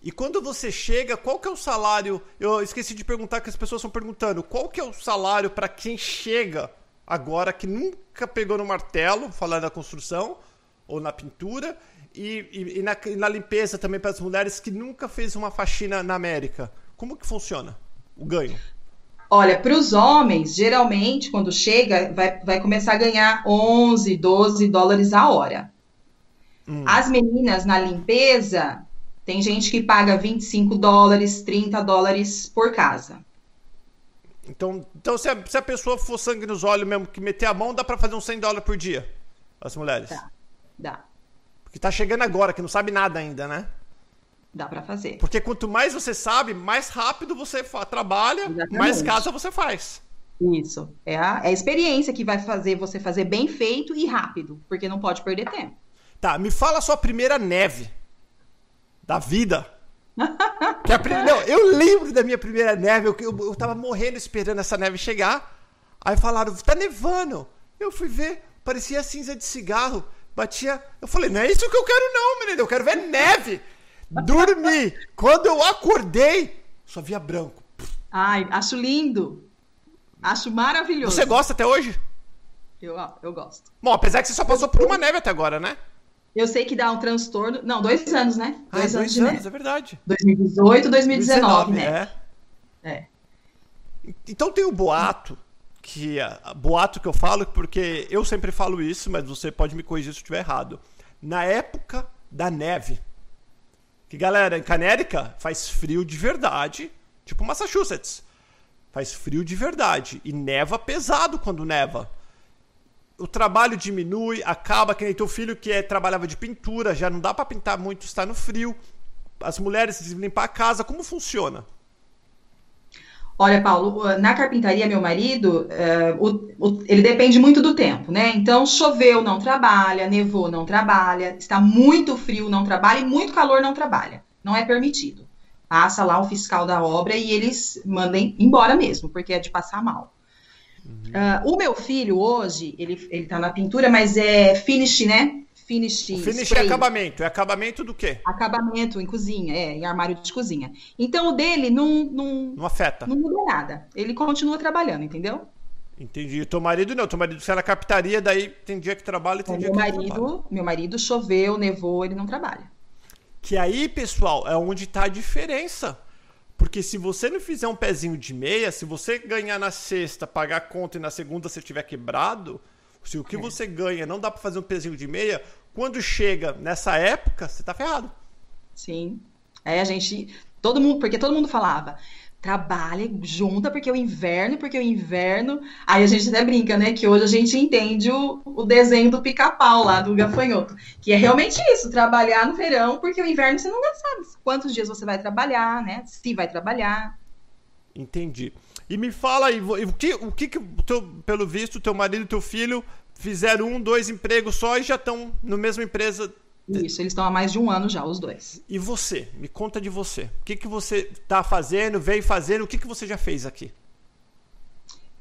E quando você chega, qual que é o salário? Eu esqueci de perguntar que as pessoas estão perguntando. Qual que é o salário para quem chega agora que nunca pegou no martelo, falando da construção, ou na pintura, e, e, e, na, e na, limpeza também para as mulheres que nunca fez uma faxina na América. Como que funciona o ganho? Olha, para os homens, geralmente, quando chega, vai, vai começar a ganhar 11, 12 dólares a hora. Hum. As meninas na limpeza, tem gente que paga 25 dólares, 30 dólares por casa. Então, então se, a, se a pessoa for sangue nos olhos mesmo, que meter a mão, dá para fazer uns 100 dólares por dia, as mulheres? Tá. Dá. Porque tá chegando agora, que não sabe nada ainda, né? Dá para fazer. Porque quanto mais você sabe, mais rápido você trabalha, Exatamente. mais casa você faz. Isso. É a, é a experiência que vai fazer você fazer bem feito e rápido, porque não pode perder tempo. Tá, me fala a sua primeira neve da vida. que a, não, eu lembro da minha primeira neve, eu, eu, eu tava morrendo esperando essa neve chegar. Aí falaram, tá nevando. Eu fui ver, parecia cinza de cigarro. Batia. Eu falei, não é isso que eu quero, não, menino. Eu quero ver neve. Dormi. Quando eu acordei, só via branco. Ai, acho lindo. Acho maravilhoso. Você gosta até hoje? Eu, eu gosto. Bom, apesar que você só passou por uma neve até agora, né? Eu sei que dá um transtorno. Não, dois anos, né? Ah, dois, ah, anos, dois anos, é verdade. 2018, 2019, 2019 né? É. é. Então tem o boato que boato que eu falo porque eu sempre falo isso, mas você pode me corrigir se eu estiver errado. Na época da neve, que galera, em Canérica faz frio de verdade, tipo Massachusetts. Faz frio de verdade e neva pesado quando neva. O trabalho diminui, acaba que nem teu filho que é, trabalhava de pintura, já não dá para pintar muito, está no frio. As mulheres limpar a casa, como funciona? Olha, Paulo, na carpintaria, meu marido, uh, o, o, ele depende muito do tempo, né? Então, choveu, não trabalha, nevou, não trabalha, está muito frio, não trabalha, e muito calor, não trabalha. Não é permitido. Passa lá o fiscal da obra e eles mandem embora mesmo, porque é de passar mal. Uhum. Uh, o meu filho hoje, ele, ele tá na pintura, mas é finish, né? Finish. O finish é spray. é acabamento. É acabamento do quê? Acabamento em cozinha, é, em armário de cozinha. Então o dele não. Não, não afeta. Não muda nada. Ele continua trabalhando, entendeu? Entendi. Teu marido não, teu marido se ela captaria, daí tem dia que trabalha e tem dia meu que marido, trabalha. Meu marido choveu, nevou, ele não trabalha. Que aí, pessoal, é onde está a diferença. Porque se você não fizer um pezinho de meia, se você ganhar na sexta, pagar a conta e na segunda você tiver quebrado, se o que é. você ganha não dá para fazer um pezinho de meia, quando chega nessa época, você tá ferrado. Sim. Aí a gente. Todo mundo. Porque todo mundo falava. trabalha, junta, porque o inverno, porque o inverno. Aí a gente até brinca, né? Que hoje a gente entende o, o desenho do pica-pau lá, do gafanhoto. Que é realmente isso, trabalhar no verão, porque o inverno você nunca sabe quantos dias você vai trabalhar, né? Se vai trabalhar. Entendi. E me fala aí, o que, o que, que teu, pelo visto, teu marido e teu filho fizeram um, dois empregos só e já estão na mesma empresa isso, eles estão há mais de um ano já, os dois. E você? Me conta de você. O que, que você está fazendo, veio fazendo, o que, que você já fez aqui?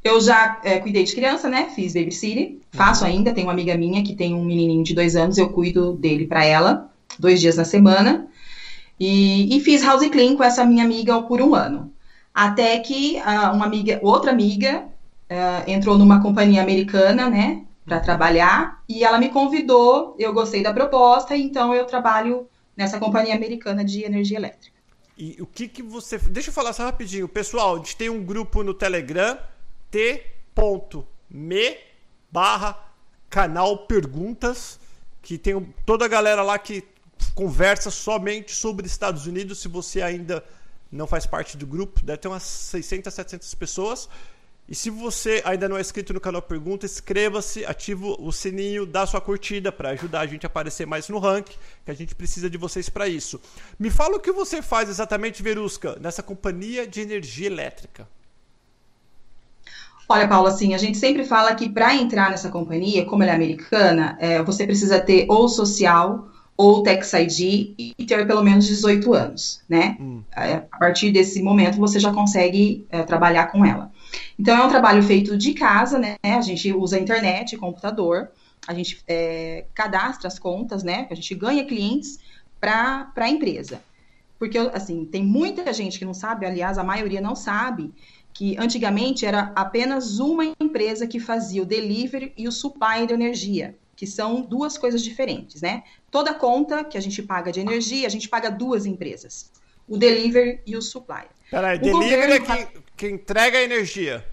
Eu já é, cuidei de criança, né? Fiz babysitter, faço uhum. ainda. Tenho uma amiga minha que tem um menininho de dois anos, eu cuido dele para ela, dois dias na semana. E, e, fiz house clean com essa minha amiga por um ano. Até que uh, uma amiga, outra amiga uh, entrou numa companhia americana, né? para trabalhar e ela me convidou, eu gostei da proposta, então eu trabalho nessa companhia americana de energia elétrica. E o que que você... Deixa eu falar só rapidinho. Pessoal, a gente tem um grupo no Telegram, t.me barra canal perguntas, que tem toda a galera lá que conversa somente sobre Estados Unidos. Se você ainda não faz parte do grupo, deve ter umas 600, 700 pessoas. E se você ainda não é inscrito no canal Pergunta, inscreva-se, ative o sininho, dá sua curtida para ajudar a gente a aparecer mais no ranking, que a gente precisa de vocês para isso. Me fala o que você faz exatamente, Verusca, nessa companhia de energia elétrica. Olha, Paula, assim, a gente sempre fala que para entrar nessa companhia, como ela é americana, é, você precisa ter ou social ou Tax ID e ter pelo menos 18 anos, né? Hum. A partir desse momento você já consegue é, trabalhar com ela. Então, é um trabalho feito de casa, né? A gente usa internet, computador, a gente é, cadastra as contas, né? A gente ganha clientes para a empresa. Porque, assim, tem muita gente que não sabe, aliás, a maioria não sabe, que antigamente era apenas uma empresa que fazia o delivery e o supply de energia, que são duas coisas diferentes, né? Toda conta que a gente paga de energia, a gente paga duas empresas, o delivery e o supply. Peraí, delivery é quem, quem entrega a energia.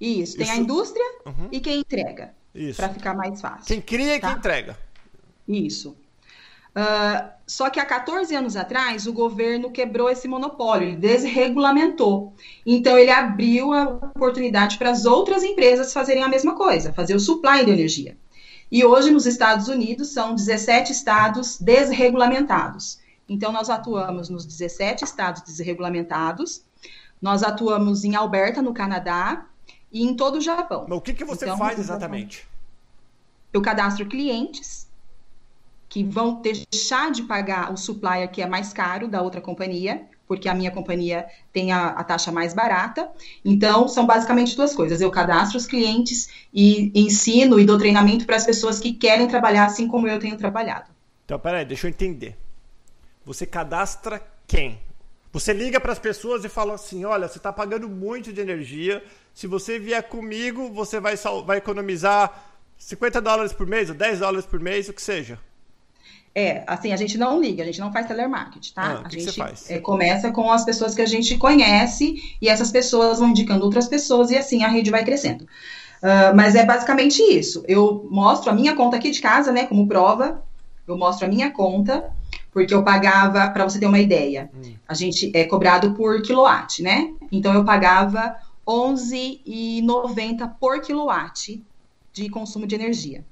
Isso, tem Isso. a indústria uhum. e quem entrega. Isso. Para ficar mais fácil. Quem cria e tá? quem entrega. Isso. Uh, só que há 14 anos atrás, o governo quebrou esse monopólio, ele desregulamentou. Então, ele abriu a oportunidade para as outras empresas fazerem a mesma coisa, fazer o supply de energia. E hoje, nos Estados Unidos, são 17 estados desregulamentados. Então, nós atuamos nos 17 estados desregulamentados, nós atuamos em Alberta, no Canadá, e em todo o Japão. Mas o que, que você então, faz exatamente? Eu cadastro clientes que vão deixar de pagar o supplier que é mais caro da outra companhia, porque a minha companhia tem a, a, taxa mais barata. Então, são basicamente duas coisas. Eu cadastro os clientes e ensino e dou treinamento para as pessoas que querem trabalhar assim como eu tenho trabalhado. Então, peraí, deixa eu entender. Você cadastra quem? Você liga para as pessoas e fala assim: olha, você está pagando muito de energia. Se você vier comigo, você vai, vai economizar 50 dólares por mês ou 10 dólares por mês, o que seja. É, assim, a gente não liga, a gente não faz telemarketing, tá? Ah, a que gente que é, começa com as pessoas que a gente conhece e essas pessoas vão indicando outras pessoas e assim a rede vai crescendo. Uh, mas é basicamente isso. Eu mostro a minha conta aqui de casa, né, como prova. Eu mostro a minha conta porque eu pagava, para você ter uma ideia, hum. a gente é cobrado por quilowatt, né? Então eu pagava 11,90 por quilowatt de consumo de energia.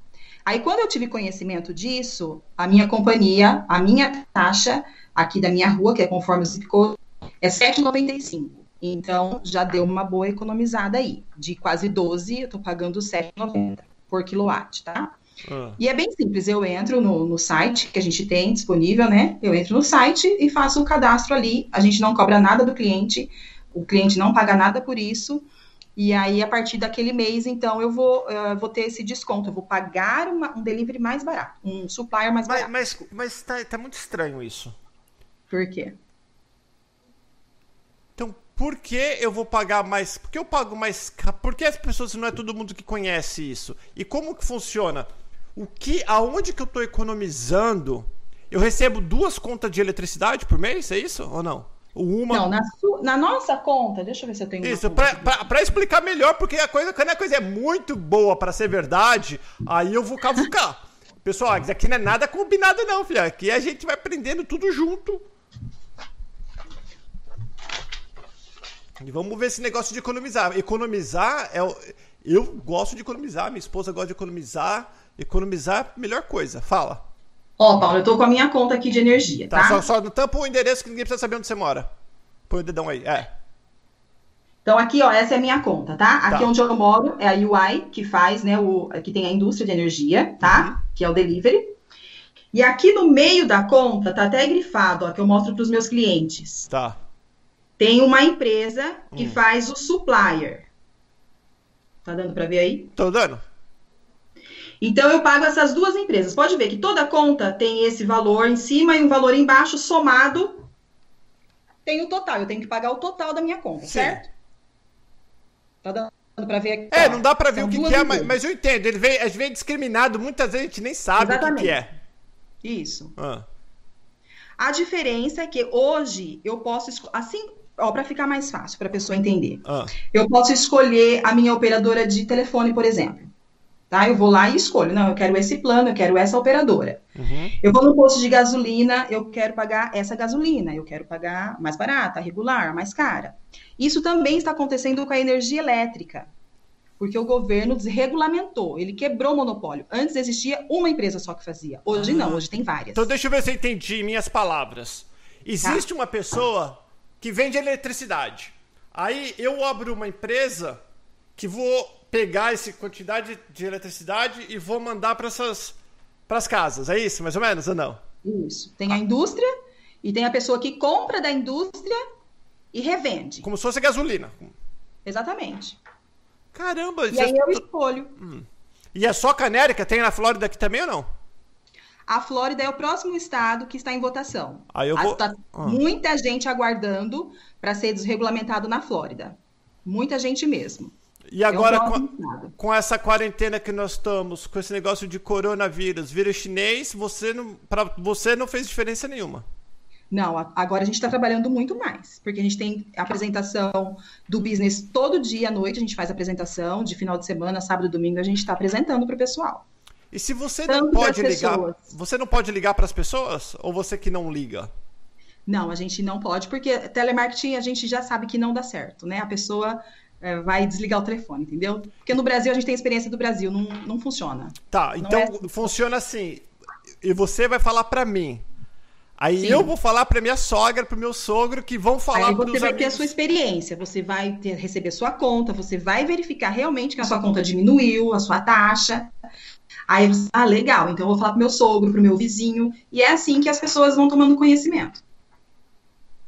Aí quando eu tive conhecimento disso, a minha companhia, a minha taxa aqui da minha rua, que é conforme o zip code, é 7,95. Então já deu uma boa economizada aí, de quase 12, eu tô pagando 7,90 por quilowatt, tá? Ah. E é bem simples, eu entro no, no, site que a gente tem disponível, né? Eu entro no site e faço o cadastro ali. A gente não cobra nada do cliente, o cliente não paga nada por isso. E aí, a partir daquele mês, então, eu vou, uh, vou ter esse desconto. Eu vou pagar uma, um delivery mais barato, um supplier mais barato. Mas, mas, mas tá, tá muito estranho isso. Por quê? Então, por que eu vou pagar mais? Por que eu pago mais? Por que as pessoas não é todo mundo que conhece isso? E como que funciona? o que, aonde que eu estou economizando? Eu recebo duas contas de eletricidade por mês, é isso ou não? Uma... Não, na, na nossa conta, deixa eu ver se eu tenho. Isso, para explicar melhor, porque a coisa, quando a coisa é muito boa para ser verdade, aí eu vou cavucar. Pessoal, aqui não é nada combinado, não, filha. Aqui a gente vai aprendendo tudo junto. E vamos ver esse negócio de economizar. Economizar é o... Eu gosto de economizar, minha esposa gosta de economizar. Economizar é a melhor coisa. Fala. Ó, Paulo, eu tô com a minha conta aqui de energia, tá? tá? Só, só no tampa o endereço que ninguém precisa saber onde você mora. Põe o dedão aí, é. Então aqui, ó, essa é a minha conta, tá? Aqui tá. onde eu moro é a UI, que faz, né, o, que tem a indústria de energia, tá? Uhum. Que é o delivery. E aqui no meio da conta, tá até grifado, ó, que eu mostro para os meus clientes. Tá. Tem uma empresa que hum. faz o supplier. Tá dando para ver aí? Tô dando. Então eu pago essas duas empresas. Pode ver que toda conta tem esse valor em cima e um valor embaixo somado tem o total. Eu tenho que pagar o total da minha conta, Sim. certo? Tá dando para ver aqui. É, não dá para ver o que, que é, mas, mas, eu entendo. Ele vem, ele vem discriminado, muitas vezes a gente nem sabe Exatamente. o que, que é. Isso. Ah. A diferença é que hoje eu posso assim, ó, para ficar mais fácil para a pessoa entender. Ah. Eu posso escolher a minha operadora de telefone, por exemplo. Tá? Eu vou lá e escolho. Não, eu quero esse plano, eu quero essa operadora. Uhum. Eu vou no posto de gasolina, eu quero pagar essa gasolina, eu quero pagar mais barata, regular, mais cara. Isso também está acontecendo com a energia elétrica, porque o governo desregulamentou, ele quebrou o monopólio. Antes existia uma empresa só que fazia, hoje não, hoje tem várias. Então deixa eu ver se eu entendi minhas palavras. Existe tá. uma pessoa que vende eletricidade. Aí eu abro uma empresa que vou pegar essa quantidade de eletricidade e vou mandar para essas para as casas. É isso, mais ou menos, ou não? Isso. Tem a indústria e tem a pessoa que compra da indústria e revende. Como se fosse gasolina. Exatamente. Caramba, E aí é... eu escolho. Hum. E é só Canérica? Tem na Flórida aqui também ou não? A Flórida é o próximo estado que está em votação. Aí eu vou... Está ah. muita gente aguardando para ser desregulamentado na Flórida. Muita gente mesmo. E agora, com, com, essa quarentena que nós estamos, com esse negócio de coronavírus, vírus chinês, você não, para você não fez diferença nenhuma. Não, agora a gente está trabalhando muito mais, porque a gente tem apresentação do business todo dia à noite, a gente faz apresentação, de final de semana, sábado e domingo, a gente está apresentando para o pessoal. E se você Tanto não pode ligar, pessoas. você não pode ligar para as pessoas? Ou você que não liga? Não, a gente não pode, porque telemarketing a gente já sabe que não dá certo, né? A pessoa é, vai desligar o telefone, entendeu? Porque no Brasil a gente tem experiência do Brasil, não, não funciona. Tá, então é funciona assim. E você vai falar para mim. Aí Sim. eu vou falar para minha sogra, para meu sogro, que vão falar Aí você vai amigos. ter a sua experiência, você vai ter, receber sua conta, você vai verificar realmente que a sua conta diminuiu, a sua taxa. Aí você, ah, legal, então eu vou falar pro meu sogro, pro meu vizinho. E é assim que as pessoas vão tomando conhecimento.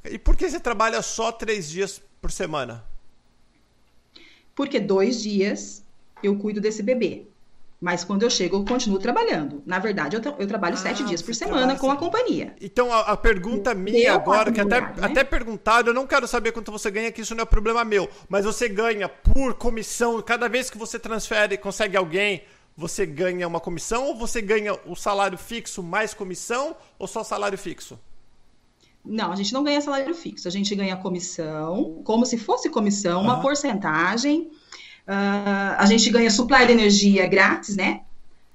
E por que você trabalha só três dias por semana? Porque dois dias eu cuido desse bebê. Mas quando eu chego, eu continuo trabalhando. Na verdade, eu, eu trabalho ah, sete dias por semana com a companhia. Então, a, a pergunta minha agora, que até, né? até perguntado, eu não quero saber quanto você ganha, que isso não é problema meu. Mas você ganha por comissão, cada vez que você transfere, consegue alguém, você ganha uma comissão? Ou você ganha o salário fixo mais comissão? Ou só salário fixo? Não, a gente não ganha salário fixo, a gente ganha comissão, como se fosse comissão, uhum. uma porcentagem. Uh, a gente ganha supply de energia grátis, né?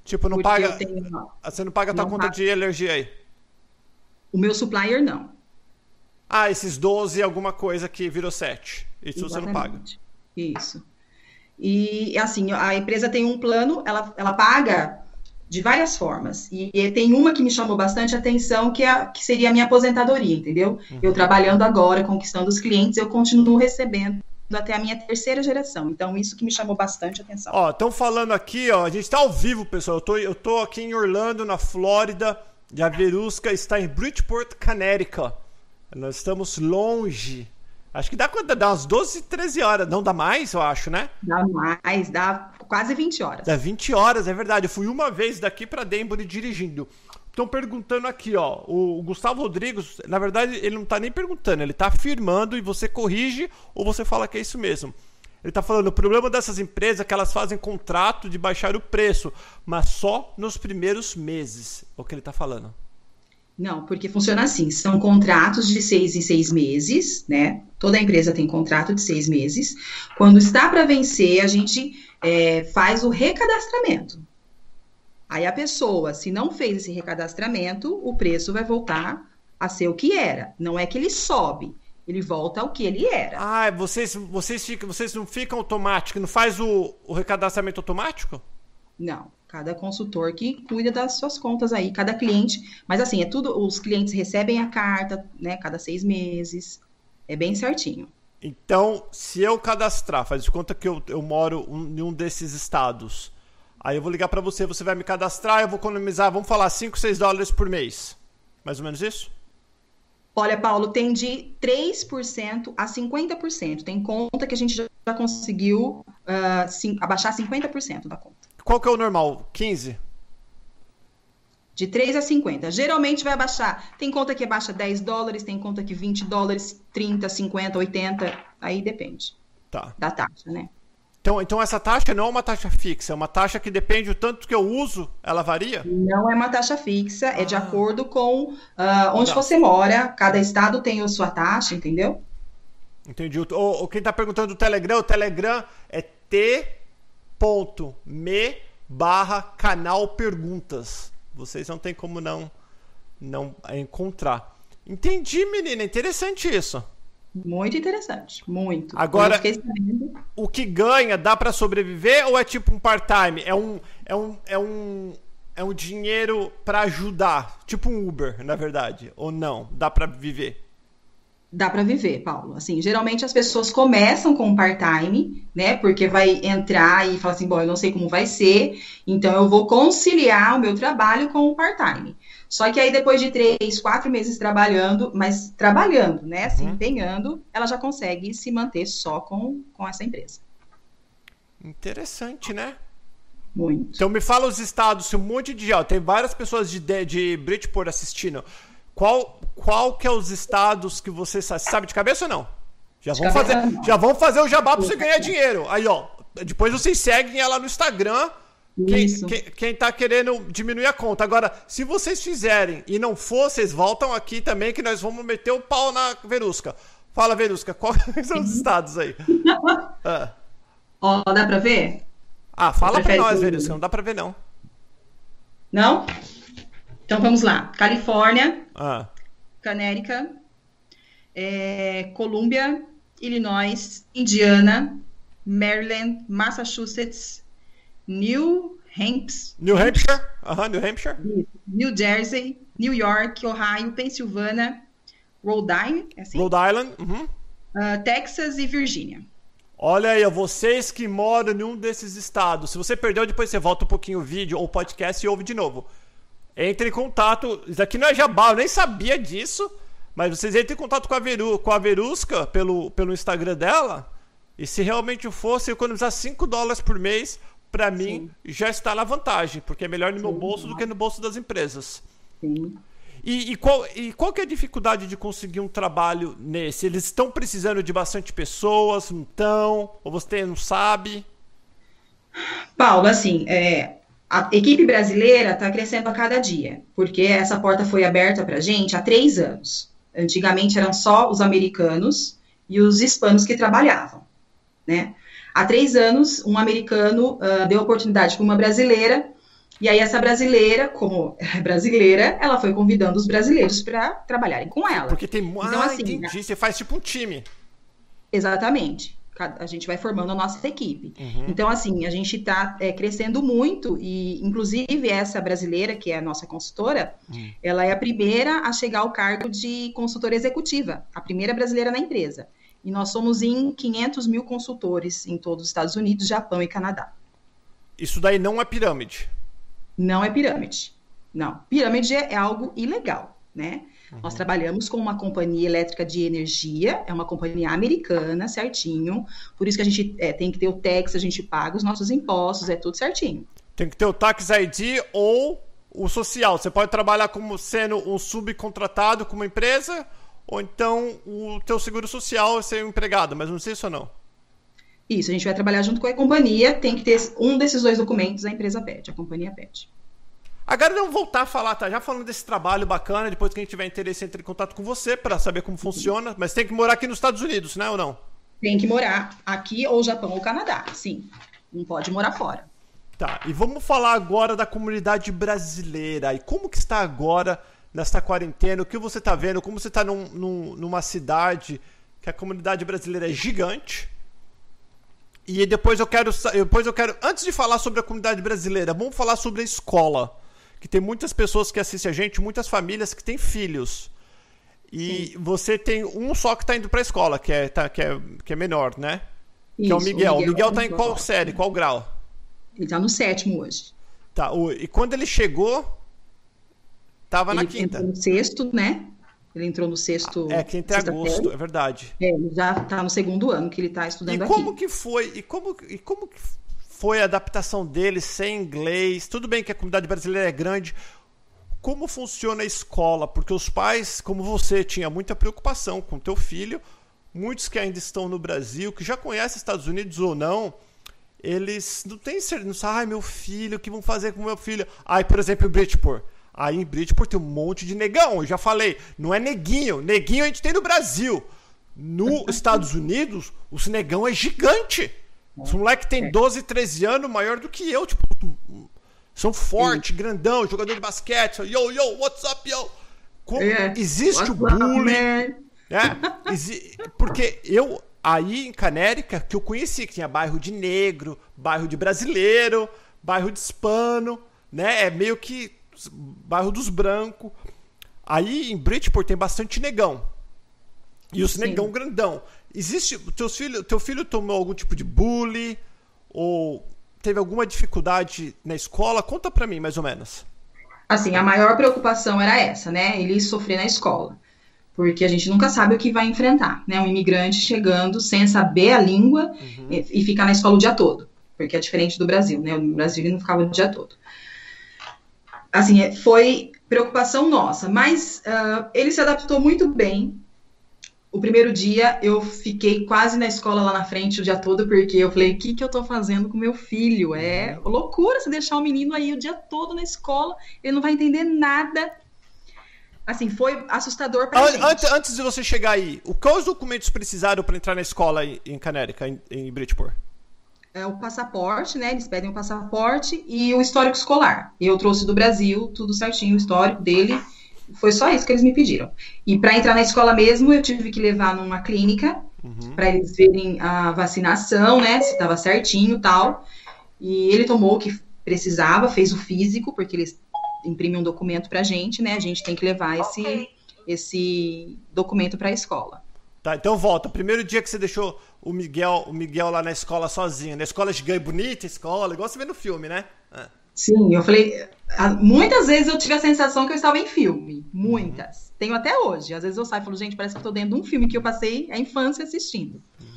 Tipo, não Porque paga. Tenho... Você não paga a tua conta paga... de energia aí? O meu supplier não. Ah, esses 12 alguma coisa que virou 7. Isso Exatamente. você não paga. Isso. E assim, a empresa tem um plano, ela, ela paga de várias formas. E, e, tem uma que me chamou bastante atenção, que, é, que seria a minha aposentadoria, entendeu? Uhum. Eu trabalhando agora, conquistando os clientes, eu continuo recebendo até a minha terceira geração. Então, isso que me chamou bastante atenção. Ó, estão falando aqui, ó, a gente está ao vivo, pessoal. Eu tô, eu tô aqui em Orlando, na Flórida, e a Verusca está em Bridgeport, Connecticut. Nós estamos longe Acho que dá, dá umas 12, 13 horas. Não dá mais, eu acho, né? Dá mais, dá quase 20 horas. Dá 20 horas, é verdade. Eu fui uma vez daqui para Denver dirigindo. Estão perguntando aqui, ó. O Gustavo Rodrigues, na verdade, ele não tá nem perguntando, ele tá afirmando e você corrige ou você fala que é isso mesmo. Ele está falando, o problema dessas empresas é que elas fazem contrato de baixar o preço, mas só nos primeiros meses. É o que ele está falando. Não, porque funciona assim: são contratos de seis em seis meses, né? Toda empresa tem contrato de seis meses. Quando está para vencer, a gente é, faz o recadastramento. Aí a pessoa, se não fez esse recadastramento, o preço vai voltar a ser o que era. Não é que ele sobe, Ele volta ao que ele era. Ah, vocês, vocês, ficam, vocês não ficam automático, não faz o, o recadastramento automático? Não. Cada consultor que cuida das suas contas aí, cada cliente. Mas assim, é tudo. Os clientes recebem a carta, né? Cada seis meses. É bem certinho. Então, se eu cadastrar, faz de conta que eu, eu moro em um desses estados. Aí eu vou ligar para você, você vai me cadastrar, eu vou economizar, vamos falar, 5, 6 dólares por mês. Mais ou menos isso? Olha, Paulo, tem de 3% a 50%. Tem conta que a gente já conseguiu uh, sim, abaixar 50% da conta. Qual que é o normal? 15? De 3 a 50. Geralmente vai abaixar. Tem conta que baixa 10 dólares, tem conta que 20 dólares, 30, 50, 80. Aí depende. Tá. Da taxa, né? Então, então essa taxa não é uma taxa fixa, é uma taxa que depende do tanto que eu uso, ela varia? Não é uma taxa fixa, é de ah. acordo com uh, onde tá. você mora. Cada estado tem a sua taxa, entendeu? Entendi. O, o quem está perguntando do Telegram, o Telegram é t.me barra canal perguntas. Vocês não tem como não, não encontrar. Entendi, menina. Interessante isso. Muito interessante, muito. Agora, o que ganha dá para sobreviver ou é tipo um part-time? É um, é um, é um, é um dinheiro para ajudar, tipo um Uber, na verdade, ou não? Dá para viver? Dá para viver, Paulo. Assim, geralmente as pessoas começam com part-time, né? Porque vai entrar e falar assim, bom, eu não sei como vai ser, então eu vou conciliar o meu trabalho com o part-time. Só que aí depois de três, quatro meses trabalhando, mas trabalhando, né, se uhum. empenhando, ela já consegue se manter só com, com essa empresa. Interessante, né? Muito. Então me fala os estados, se um monte de. Ó, tem várias pessoas de, de, de Bridgeport assistindo. Qual, qual que é os estados que você sabe? sabe de cabeça ou não? Já vão, fazer, já vão fazer o jabá pra você ganhar dinheiro. Aí, ó. Depois vocês seguem ela no Instagram quem, quem, quem tá querendo diminuir a conta. Agora, se vocês fizerem e não for, vocês voltam aqui também que nós vamos meter o pau na Verusca. Fala, Verusca, quais são os estados aí? ah. Ó, dá pra ver? Ah, fala pra nós, Verusca, não dá pra ver não. Não? Então vamos lá. Califórnia, ah. Canérica, é, Colômbia, Illinois, Indiana, Maryland, Massachusetts, New Hampshire. New Hampshire? New Hampshire. New Jersey, New York, Ohio, Pensilvânia, Rhode Island. É assim? Rhode Island. Uhum. Uh, Texas e Virgínia. Olha aí, vocês que moram em um desses estados. Se você perdeu, depois você volta um pouquinho o vídeo ou o podcast e ouve de novo. Entre em contato. Isso aqui não é jabá, eu nem sabia disso. Mas vocês entrem em contato com a, Veru, com a Verusca pelo, pelo Instagram dela. E se realmente fosse economizar 5 dólares por mês, para mim, já está na vantagem, porque é melhor no meu bolso do que no bolso das empresas. Sim. E, e, qual, e qual que é a dificuldade de conseguir um trabalho nesse? Eles estão precisando de bastante pessoas, não estão? Ou você não sabe? Paulo, assim, é, a equipe brasileira está crescendo a cada dia, porque essa porta foi aberta para a gente há três anos. Antigamente eram só os americanos e os hispanos que trabalhavam, né? Há três anos, um americano uh, deu oportunidade para uma brasileira, e aí essa brasileira, como é brasileira, ela foi convidando os brasileiros para trabalharem com ela. Porque tem... Então, ah, assim, entendi. Você faz tipo um time. Exatamente. A gente vai formando a nossa equipe. Uhum. Então, assim, a gente está é, crescendo muito e, inclusive, essa brasileira, que é a nossa consultora, uhum. ela é a primeira a chegar ao cargo de consultora executiva, a primeira brasileira na empresa. E nós somos em 500 mil consultores em todos os Estados Unidos, Japão e Canadá. Isso daí não é pirâmide? Não é pirâmide. Não. Pirâmide é algo ilegal, né? Uhum. Nós trabalhamos com uma companhia elétrica de energia, é uma companhia americana, certinho. Por isso que a gente é, tem que ter o tax, a gente paga os nossos impostos, é tudo certinho. Tem que ter o tax ID ou o social. Você pode trabalhar como sendo um subcontratado com uma empresa ou então o teu seguro social é ser um empregado, mas não sei se ou não. Isso, a gente vai trabalhar junto com a companhia, tem que ter um desses dois documentos, a empresa pede, a companhia pede. Agora vamos voltar a falar, tá? Já falando desse trabalho bacana, depois que a gente tiver interesse, entre em contato com você para saber como funciona, mas tem que morar aqui nos Estados Unidos, né, ou não? Tem que morar aqui, ou Japão, ou Canadá, sim. Não pode morar fora. Tá, e vamos falar agora da comunidade brasileira. E como que está agora nesta quarentena, o que você está vendo, como você está num, num, numa cidade que a comunidade brasileira é gigante. E depois eu quero, depois eu quero, antes de falar sobre a comunidade brasileira, vamos falar sobre a escola, que tem muitas pessoas que assistem a gente, muitas famílias que têm filhos. E Sim. você tem um só que está indo para a escola, que é, tá, que, é, que é menor, né? Isso, que é o Miguel. O Miguel, está em qual série, qual grau? Ele está no sétimo hoje. Tá, o, e quando ele chegou, tava ele na quinta. no sexto, né? Ele entrou no sexto. É, quinta é agosto, é verdade. É, ele já está no segundo ano que ele está estudando aqui. E como que foi? E como, e como que foi a adaptação dele sem inglês? Tudo bem que a comunidade brasileira é grande. Como funciona a escola? Porque os pais, como você, tinha muita preocupação com teu filho. Muitos que ainda estão no Brasil, que já conhecem Estados Unidos ou não, eles não têm certeza. Ai, meu filho, o que vão fazer com meu filho? Ai, por exemplo, em Bridgeport. Aí em Bridgeport tem um monte de negão. Eu já falei, não é neguinho. Neguinho a gente tem no Brasil. Nos Estados Unidos, os negão é gigante. Os moleques têm 12, 13 anos, maior do que eu. Tipo, são fortes, grandão, jogador de basquete. Yo, yo, what's up, yo? Como, yeah. Existe what's o bullying. é, exi porque eu, aí em Canérica, que eu conheci, que tinha bairro de negro, bairro de brasileiro, bairro de hispano, né? É meio que bairro dos brancos. Aí em Bridgeport tem bastante negão. E os Sim. negão grandão. Existe. Teus filho, teu filho tomou algum tipo de bullying? Ou teve alguma dificuldade na escola? Conta pra mim, mais ou menos. Assim, a maior preocupação era essa, né? Ele sofrer na escola. Porque a gente nunca sabe o que vai enfrentar, né? Um imigrante chegando sem saber a língua uhum. e, e ficar na escola o dia todo. Porque é diferente do Brasil, né? No Brasil ele não ficava o dia todo assim, é, foi preocupação nossa, mas uh, ele se adaptou muito bem. O primeiro dia eu fiquei quase na escola lá na frente o dia todo, porque eu falei: o que, que eu tô fazendo com meu filho? É loucura você deixar o menino aí o dia todo na escola, ele não vai entender nada. Assim, foi assustador pra gente. Antes, antes de você chegar aí, quais documentos precisaram para entrar na escola em Canérica, em, em Bridgeport? é, o passaporte, né? Eles pedem o passaporte e o histórico escolar. Eu trouxe do Brasil tudo certinho, o histórico dele. Foi só isso que eles me pediram. E para entrar na escola mesmo, eu tive que levar numa clínica uhum. para eles verem a vacinação, né? Se estava certinho tal. E ele tomou o que precisava, fez o físico, porque eles imprimem um documento para a gente, né? A gente tem que levar esse, okay. esse documento para a escola. Tá, então volta. Primeiro dia que você deixou o Miguel, o Miguel lá na escola sozinho. Na escola gigante, bonita escola, igual você vê no filme, né? Ah. Sim, eu falei. Muitas vezes eu tive a sensação que eu estava em filme. Muitas. Uhum. Tenho até hoje. Às vezes eu saio e falo, gente, parece que eu estou dentro de um filme que eu passei a infância assistindo. Uhum.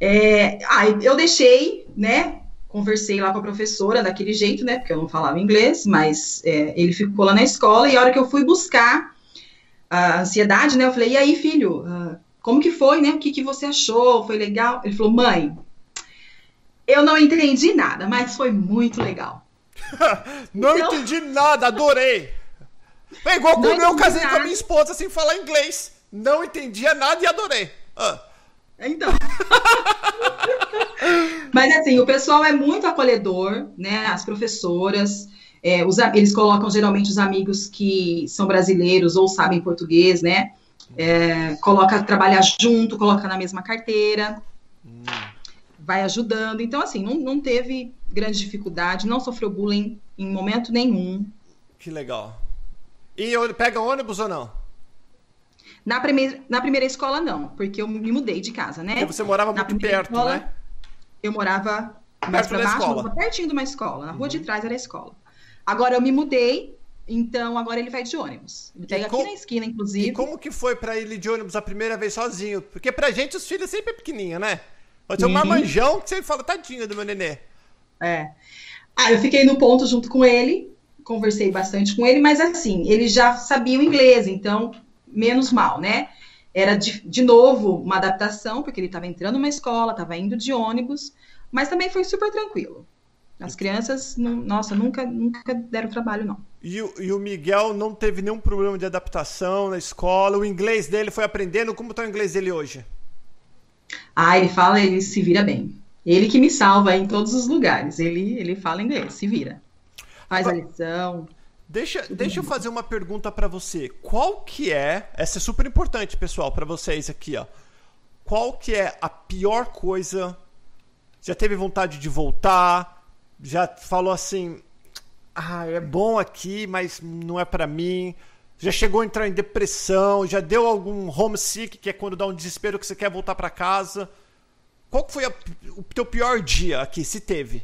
É, aí eu deixei, né? Conversei lá com a professora daquele jeito, né? Porque eu não falava inglês, mas é, ele ficou lá na escola e a hora que eu fui buscar a ansiedade, né? Eu falei, e aí, filho? Uh, como que foi, né? O que, que você achou? Foi legal? Ele falou, mãe, eu não entendi nada, mas foi muito legal. não então... entendi nada, adorei. É igual quando eu casei nada. com a minha esposa sem falar inglês. Não entendia nada e adorei. Ah. Então. Mas assim, o pessoal é muito acolhedor, né? As professoras, é, os, eles colocam geralmente os amigos que são brasileiros ou sabem português, né? é, coloca trabalhar junto, coloca na mesma carteira, hum. vai ajudando. Então, assim, não, não teve grande dificuldade, não sofreu bullying em momento nenhum. Que legal. E pega ônibus ou não? Na primeira, na primeira escola, não, porque eu me mudei de casa, né? Porque você morava na muito perto, escola, né? Eu morava mais pra baixo, morava pertinho de uma escola. Na rua uhum. de trás era a escola. Agora eu me mudei então agora ele vai de ônibus. Ele pega com... aqui na esquina, inclusive. E como que foi para ele de ônibus a primeira vez sozinho? Porque pra gente os filhos sempre é pequenininho, né? Pode ser um uhum. marmanjão que você fala, tadinho do meu nenê. É. Ah, eu fiquei no ponto junto com ele, conversei bastante com ele, mas assim, ele já sabia o inglês, então menos mal, né? Era de, de novo uma adaptação, porque ele estava entrando numa escola, estava indo de ônibus, mas também foi super tranquilo. As crianças, nossa, nunca, nunca deram trabalho, não. E o, e o Miguel não teve nenhum problema de adaptação na escola? O inglês dele foi aprendendo? Como está o inglês dele hoje? Ah, ele fala, ele se vira bem. Ele que me salva em todos os lugares. Ele, ele fala inglês, se vira. Faz a lição. Deixa, deixa eu fazer uma pergunta para você. Qual que é, essa é super importante, pessoal, para vocês aqui, ó. qual que é a pior coisa? Já teve vontade de voltar? Já falou assim, ah, é bom aqui, mas não é para mim. Já chegou a entrar em depressão, já deu algum homesick, que é quando dá um desespero que você quer voltar para casa. Qual foi a, o teu pior dia aqui, se teve?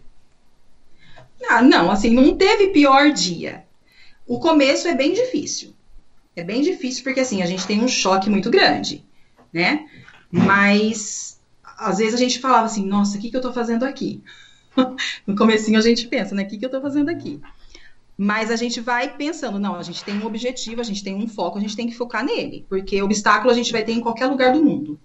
Ah, não, assim, não teve pior dia. O começo é bem difícil. É bem difícil porque assim, a gente tem um choque muito grande, né? Mas às vezes a gente falava assim, nossa, o que, que eu tô fazendo aqui? no comecinho a gente pensa, né? O que, que eu tô fazendo aqui? Mas a gente vai pensando, não, a gente tem um objetivo, a gente tem um foco, a gente tem que focar nele, porque obstáculo a gente vai ter em qualquer lugar do mundo.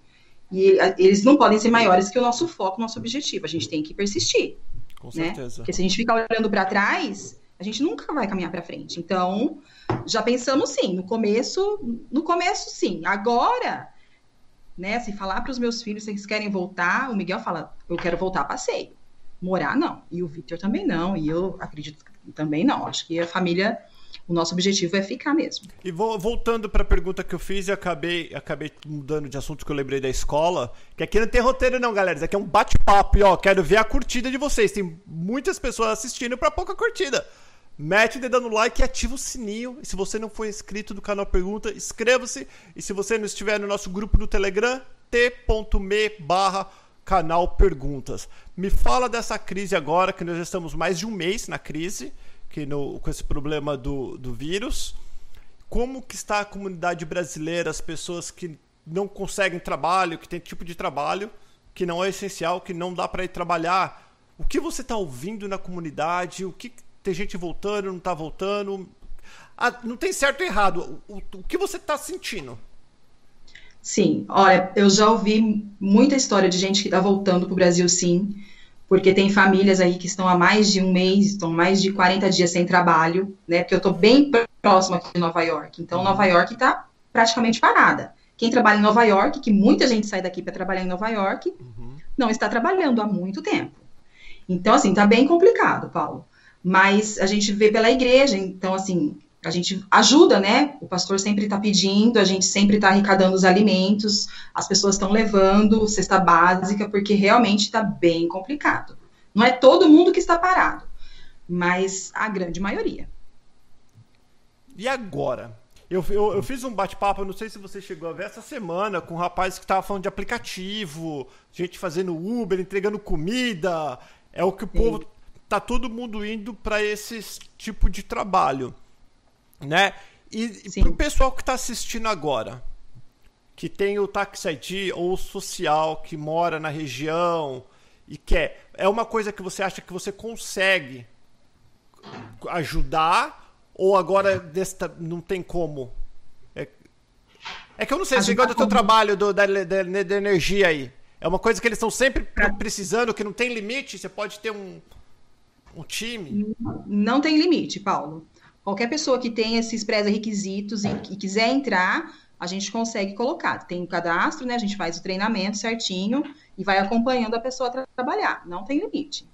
E eles não podem ser maiores que o nosso foco, nosso objetivo. A gente tem que persistir. Com né? certeza. Porque se a gente ficar olhando para trás, a gente nunca vai caminhar para frente. Então, já pensamos sim, no começo, no começo sim. Agora, né, se falar para os meus filhos se eles querem voltar, o Miguel fala, eu quero voltar a passeio. Morar não. E o Victor também não, e eu acredito também não. Acho que a família o nosso objetivo é ficar mesmo. E vou, voltando para a pergunta que eu fiz e acabei, acabei mudando de assunto que eu lembrei da escola, que aqui não tem roteiro não, galera, isso aqui é um bate-papo e ó, quero ver a curtida de vocês. Tem muitas pessoas assistindo para pouca curtida. Mete o dedo no like e ativa o sininho. E se você não for inscrito do canal Pergunta, inscreva-se. E se você não estiver no nosso grupo no Telegram, t.me barra canal Perguntas. Me fala dessa crise agora, que nós já estamos mais de um mês na crise que no, com esse problema do, do vírus. Como que está a comunidade brasileira, as pessoas que não conseguem trabalho, que tem tipo de trabalho que não é essencial, que não dá para ir trabalhar. O que você está ouvindo na comunidade? O que tem gente voltando, não está voltando? Ah, não tem certo e errado. O, o, o que você está sentindo? Sim, olha, eu já ouvi muita história de gente que está voltando para o Brasil, sim porque tem famílias aí que estão há mais de um mês, estão mais de 40 dias sem trabalho, né? Porque eu estou bem próximo aqui de Nova York. Então, uhum. Nova York está praticamente parada. Quem trabalha em Nova York, que muita gente sai daqui para trabalhar em Nova York, uhum. não está trabalhando há muito tempo. Então, assim, está bem complicado, Paulo. Mas a gente vê pela igreja, então, assim, a gente ajuda, né? O pastor sempre está pedindo, a gente sempre está arrecadando os alimentos, as pessoas estão levando cesta básica, porque realmente está bem complicado. Não é todo mundo que está parado, mas a grande maioria. E agora? Eu, eu, eu fiz um bate-papo, não sei se você chegou a ver essa semana, com um rapaz que estava falando de aplicativo, gente fazendo Uber, entregando comida. É o que o Sim. povo. Tá todo mundo indo para esse tipo de trabalho né? E, e pro pessoal que está assistindo agora, que tem o Tax ID ou o social, que mora na região e quer, é uma coisa que você acha que você consegue ajudar ou agora desta, não tem como? É, é que eu não sei, você gosta do teu trabalho do, da, da, da, energia aí. É uma coisa que eles estão sempre precisando, que não tem limite, você pode ter um, um time. Não tem limite, Paulo. Qualquer pessoa que tenha esses pré-requisitos e, e quiser entrar, a gente consegue colocar. Tem o um cadastro, né? A gente faz o treinamento certinho e vai acompanhando a pessoa a tra trabalhar. Não tem limite.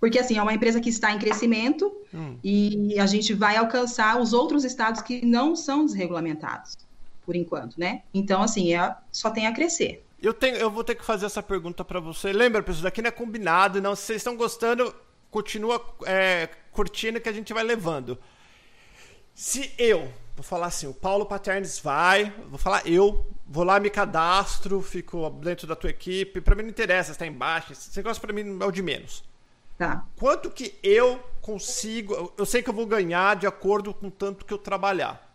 Porque, assim, é uma empresa que está em crescimento hum. e a gente vai alcançar os outros estados que não são desregulamentados, por enquanto, né? Então, assim, é, só tem a crescer. Eu, tenho, eu vou ter que fazer essa pergunta para você. Lembra, pessoal, daqui não é combinado, não. Se vocês estão gostando, continua é, curtindo que a gente vai levando. Se eu, vou falar assim, o Paulo Paternes vai, vou falar eu, vou lá, me cadastro, fico dentro da tua equipe, para mim não interessa se tá embaixo, esse negócio para mim é o de menos. Tá. Quanto que eu consigo, eu sei que eu vou ganhar de acordo com tanto que eu trabalhar.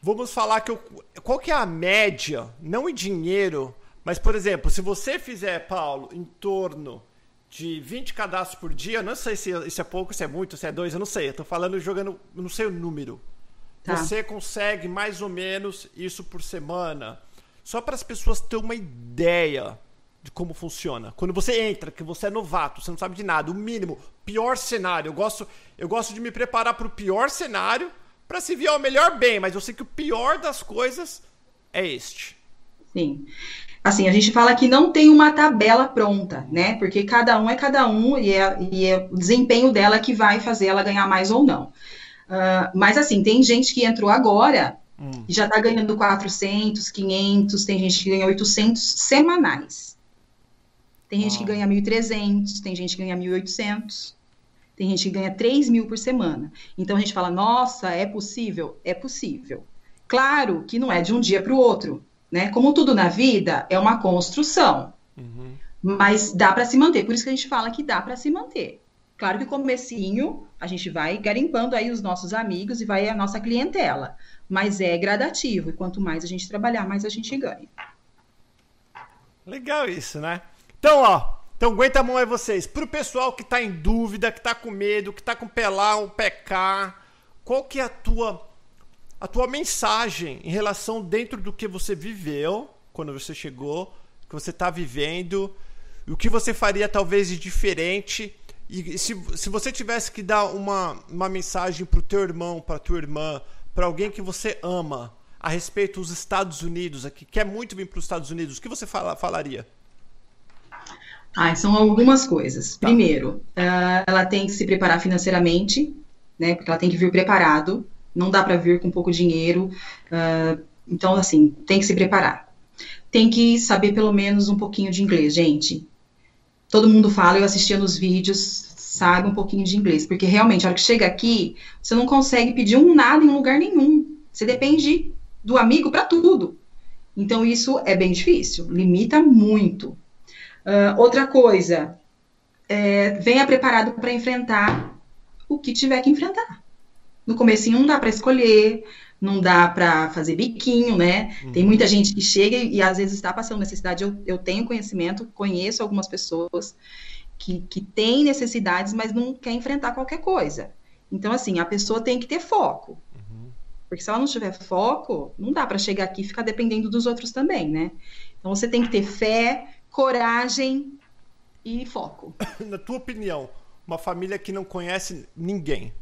Vamos falar que eu, qual que é a média, não em dinheiro, mas por exemplo, se você fizer, Paulo, em torno de 20 cadastros por dia, não sei se isso é pouco, se é muito, se é dois, eu não sei. Eu tô falando jogando, não sei o número. Tá. Você consegue mais ou menos isso por semana. Só para as pessoas terem uma ideia de como funciona. Quando você entra, que você é novato, você não sabe de nada, o mínimo, pior cenário. Eu gosto, eu gosto de me preparar para o pior cenário para se vir ao melhor bem, mas eu sei que o pior das coisas é este. Sim. Assim, a gente fala que não tem uma tabela pronta, né? Porque cada um é cada um e é, e é o desempenho dela que vai fazer ela ganhar mais ou não. Uh, mas, assim, tem gente que entrou agora hum. e já está ganhando 400, 500, tem gente que ganha 800 semanais. Tem gente que ganha 1.300, tem gente que ganha 1.800, tem gente que ganha 3 mil por semana. Então a gente fala, nossa, é possível? É possível. Claro que não é de um dia para o outro, né? Como tudo na vida, é uma construção. Uhum. Mas dá para se manter. Por isso que a gente fala que dá para se manter. Claro que o comecinho a gente vai garimpando aí os nossos amigos e vai a nossa clientela, mas é gradativo e quanto mais a gente trabalhar, mais a gente ganha. Legal isso, né? Então, ó, então aguenta a mão aí vocês. Pro pessoal que tá em dúvida, que tá com medo, que tá com pelar, um PK, qual que é a tua a tua mensagem em relação dentro do que você viveu quando você chegou, que você tá vivendo, o que você faria talvez de diferente e se, se você tivesse que dar uma, uma mensagem pro teu irmão, pra tua irmã, para alguém que você ama, a respeito dos Estados Unidos, aqui, quer muito vir para os Estados Unidos, o que você fala, falaria? Ah, são algumas coisas. Tá. Primeiro, uh, ela tem que se preparar financeiramente, né? Porque ela tem que vir preparado. Não dá para vir com pouco dinheiro. Uh, então, assim, tem que se preparar. Tem que saber pelo menos um pouquinho de inglês, gente todo mundo fala, eu assistia nos vídeos, sabe um pouquinho de inglês, porque realmente, a hora que chega aqui, você não consegue pedir um nada em lugar nenhum. Você depende do amigo para tudo. Então, isso é bem difícil, limita muito. Uh, outra coisa, é, venha preparado para enfrentar o que tiver que enfrentar. No começo não dá para escolher, não dá para fazer biquinho, né? Uhum. Tem muita gente que chega e, e, às vezes está passando necessidade. Eu, eu tenho conhecimento, conheço algumas pessoas que, que têm necessidades, mas não quer enfrentar qualquer coisa. Então, assim, a pessoa tem que ter foco. Uhum. Porque se ela não tiver foco, não dá para chegar aqui e ficar dependendo dos outros também, né? Então você tem que ter fé, coragem e foco. Na tua opinião, uma família que não conhece ninguém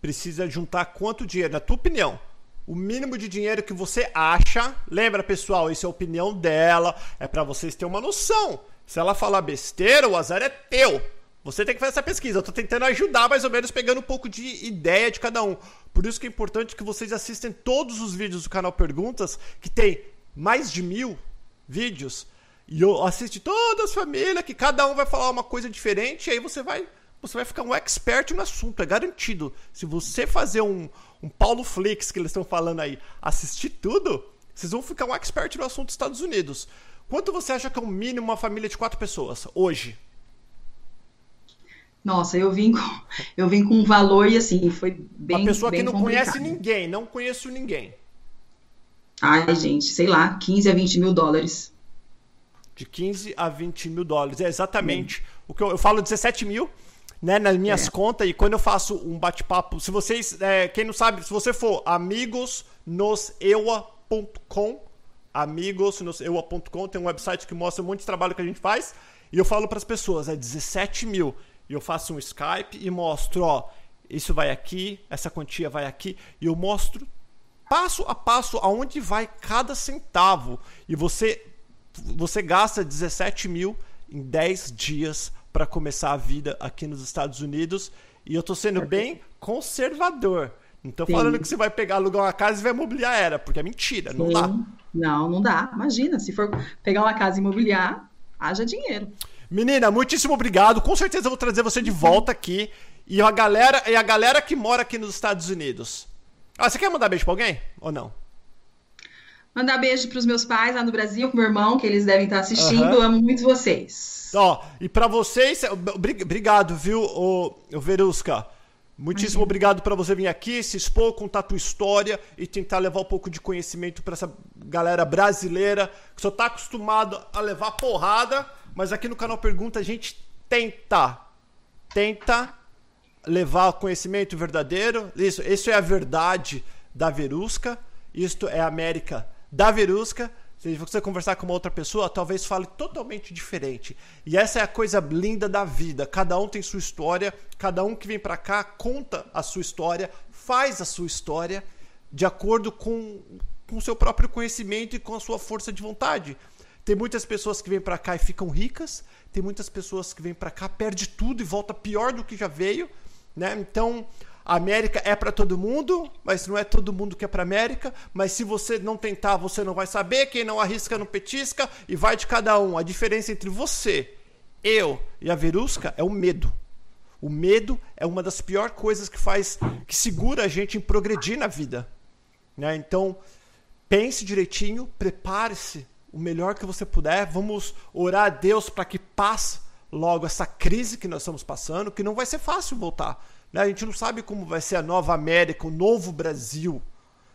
precisa juntar quanto dinheiro? Na tua opinião, o mínimo de dinheiro que você acha. Lembra, pessoal, isso é a opinião dela, é para vocês terem uma noção. Se ela falar besteira, o azar é teu. Você tem que fazer essa pesquisa. Eu tô tentando ajudar, mais ou menos, pegando um pouco de ideia de cada um. Por isso que é importante que vocês assistem todos os vídeos do canal Perguntas, que tem mais de mil vídeos. E eu assiste todas as famílias, que cada um vai falar uma coisa diferente, e aí você vai você vai ficar um expert no assunto, é garantido. Se você fazer um, um Paulo Flix, que eles estão falando aí, assistir tudo, vocês vão ficar um expert no assunto dos Estados Unidos. Quanto você acha que é o mínimo uma família de quatro pessoas hoje? Nossa, eu vim com, eu vim com um valor e assim, foi bem. Uma pessoa bem que não complicado. conhece ninguém, não conheço ninguém. Ai, gente, sei lá, 15 a 20 mil dólares. De 15 a 20 mil dólares. É exatamente o que eu, eu falo 17 mil né, nas minhas é. contas e quando eu faço um bate-papo, se vocês, é, quem não sabe, se você for amigosnoseua.com, amigosnoseua.com, tem um website que mostra um monte de trabalho que a gente faz e eu falo para as pessoas, é 17 mil. E eu faço um Skype e mostro, ó, isso vai aqui, essa quantia vai aqui, e eu mostro passo a passo aonde vai cada centavo. E você, você gasta 17 mil em 10 dias para começar a vida aqui nos Estados Unidos. E eu tô sendo bem conservador. Não tô Sim. falando que você vai pegar, alugar uma casa e vai mobiliar era, porque é mentira, Sim. não dá. Não, não dá. Imagina, se for pegar uma casa e imobiliar, haja dinheiro. Menina, muitíssimo obrigado. Com certeza eu vou trazer você de volta aqui. E a galera, e a galera que mora aqui nos Estados Unidos. Ah, você quer mandar beijo pra alguém? Ou não? Mandar beijo pros meus pais lá no Brasil, pro meu irmão, que eles devem estar assistindo. Uhum. Amo muito vocês. Ó, e para vocês, obrigado, viu, o, Verusca. Muitíssimo obrigado para você vir aqui, se expor, contar a tua história e tentar levar um pouco de conhecimento para essa galera brasileira que só tá acostumado a levar porrada, mas aqui no canal Pergunta a gente tenta, tenta levar conhecimento verdadeiro. Isso, isso é a verdade da Verusca, isto é a América da Verusca. Se você conversar com uma outra pessoa, talvez fale totalmente diferente. E essa é a coisa linda da vida. Cada um tem sua história, cada um que vem para cá conta a sua história, faz a sua história de acordo com o seu próprio conhecimento e com a sua força de vontade. Tem muitas pessoas que vêm para cá e ficam ricas, tem muitas pessoas que vêm para cá, perde tudo e volta pior do que já veio, né? Então, América é para todo mundo, mas não é todo mundo que é para América. Mas se você não tentar, você não vai saber. Quem não arrisca não petisca e vai de cada um. A diferença entre você, eu e a Verusca é o medo. O medo é uma das piores coisas que faz, que segura a gente em progredir na vida. Né? Então, pense direitinho, prepare-se o melhor que você puder. Vamos orar a Deus para que passe logo essa crise que nós estamos passando, que não vai ser fácil voltar. Né? A gente não sabe como vai ser a nova América, o novo Brasil.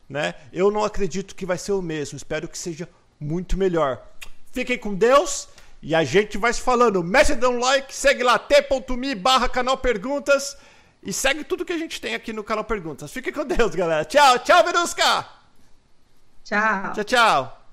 Né? Eu não acredito que vai ser o mesmo. Espero que seja muito melhor. Fiquem com Deus e a gente vai se falando. Mexe dá um like, segue lá t.me barra canal perguntas e segue tudo que a gente tem aqui no canal perguntas. Fiquem com Deus, galera. Tchau, tchau, Verusca! Tchau. Tchau, tchau.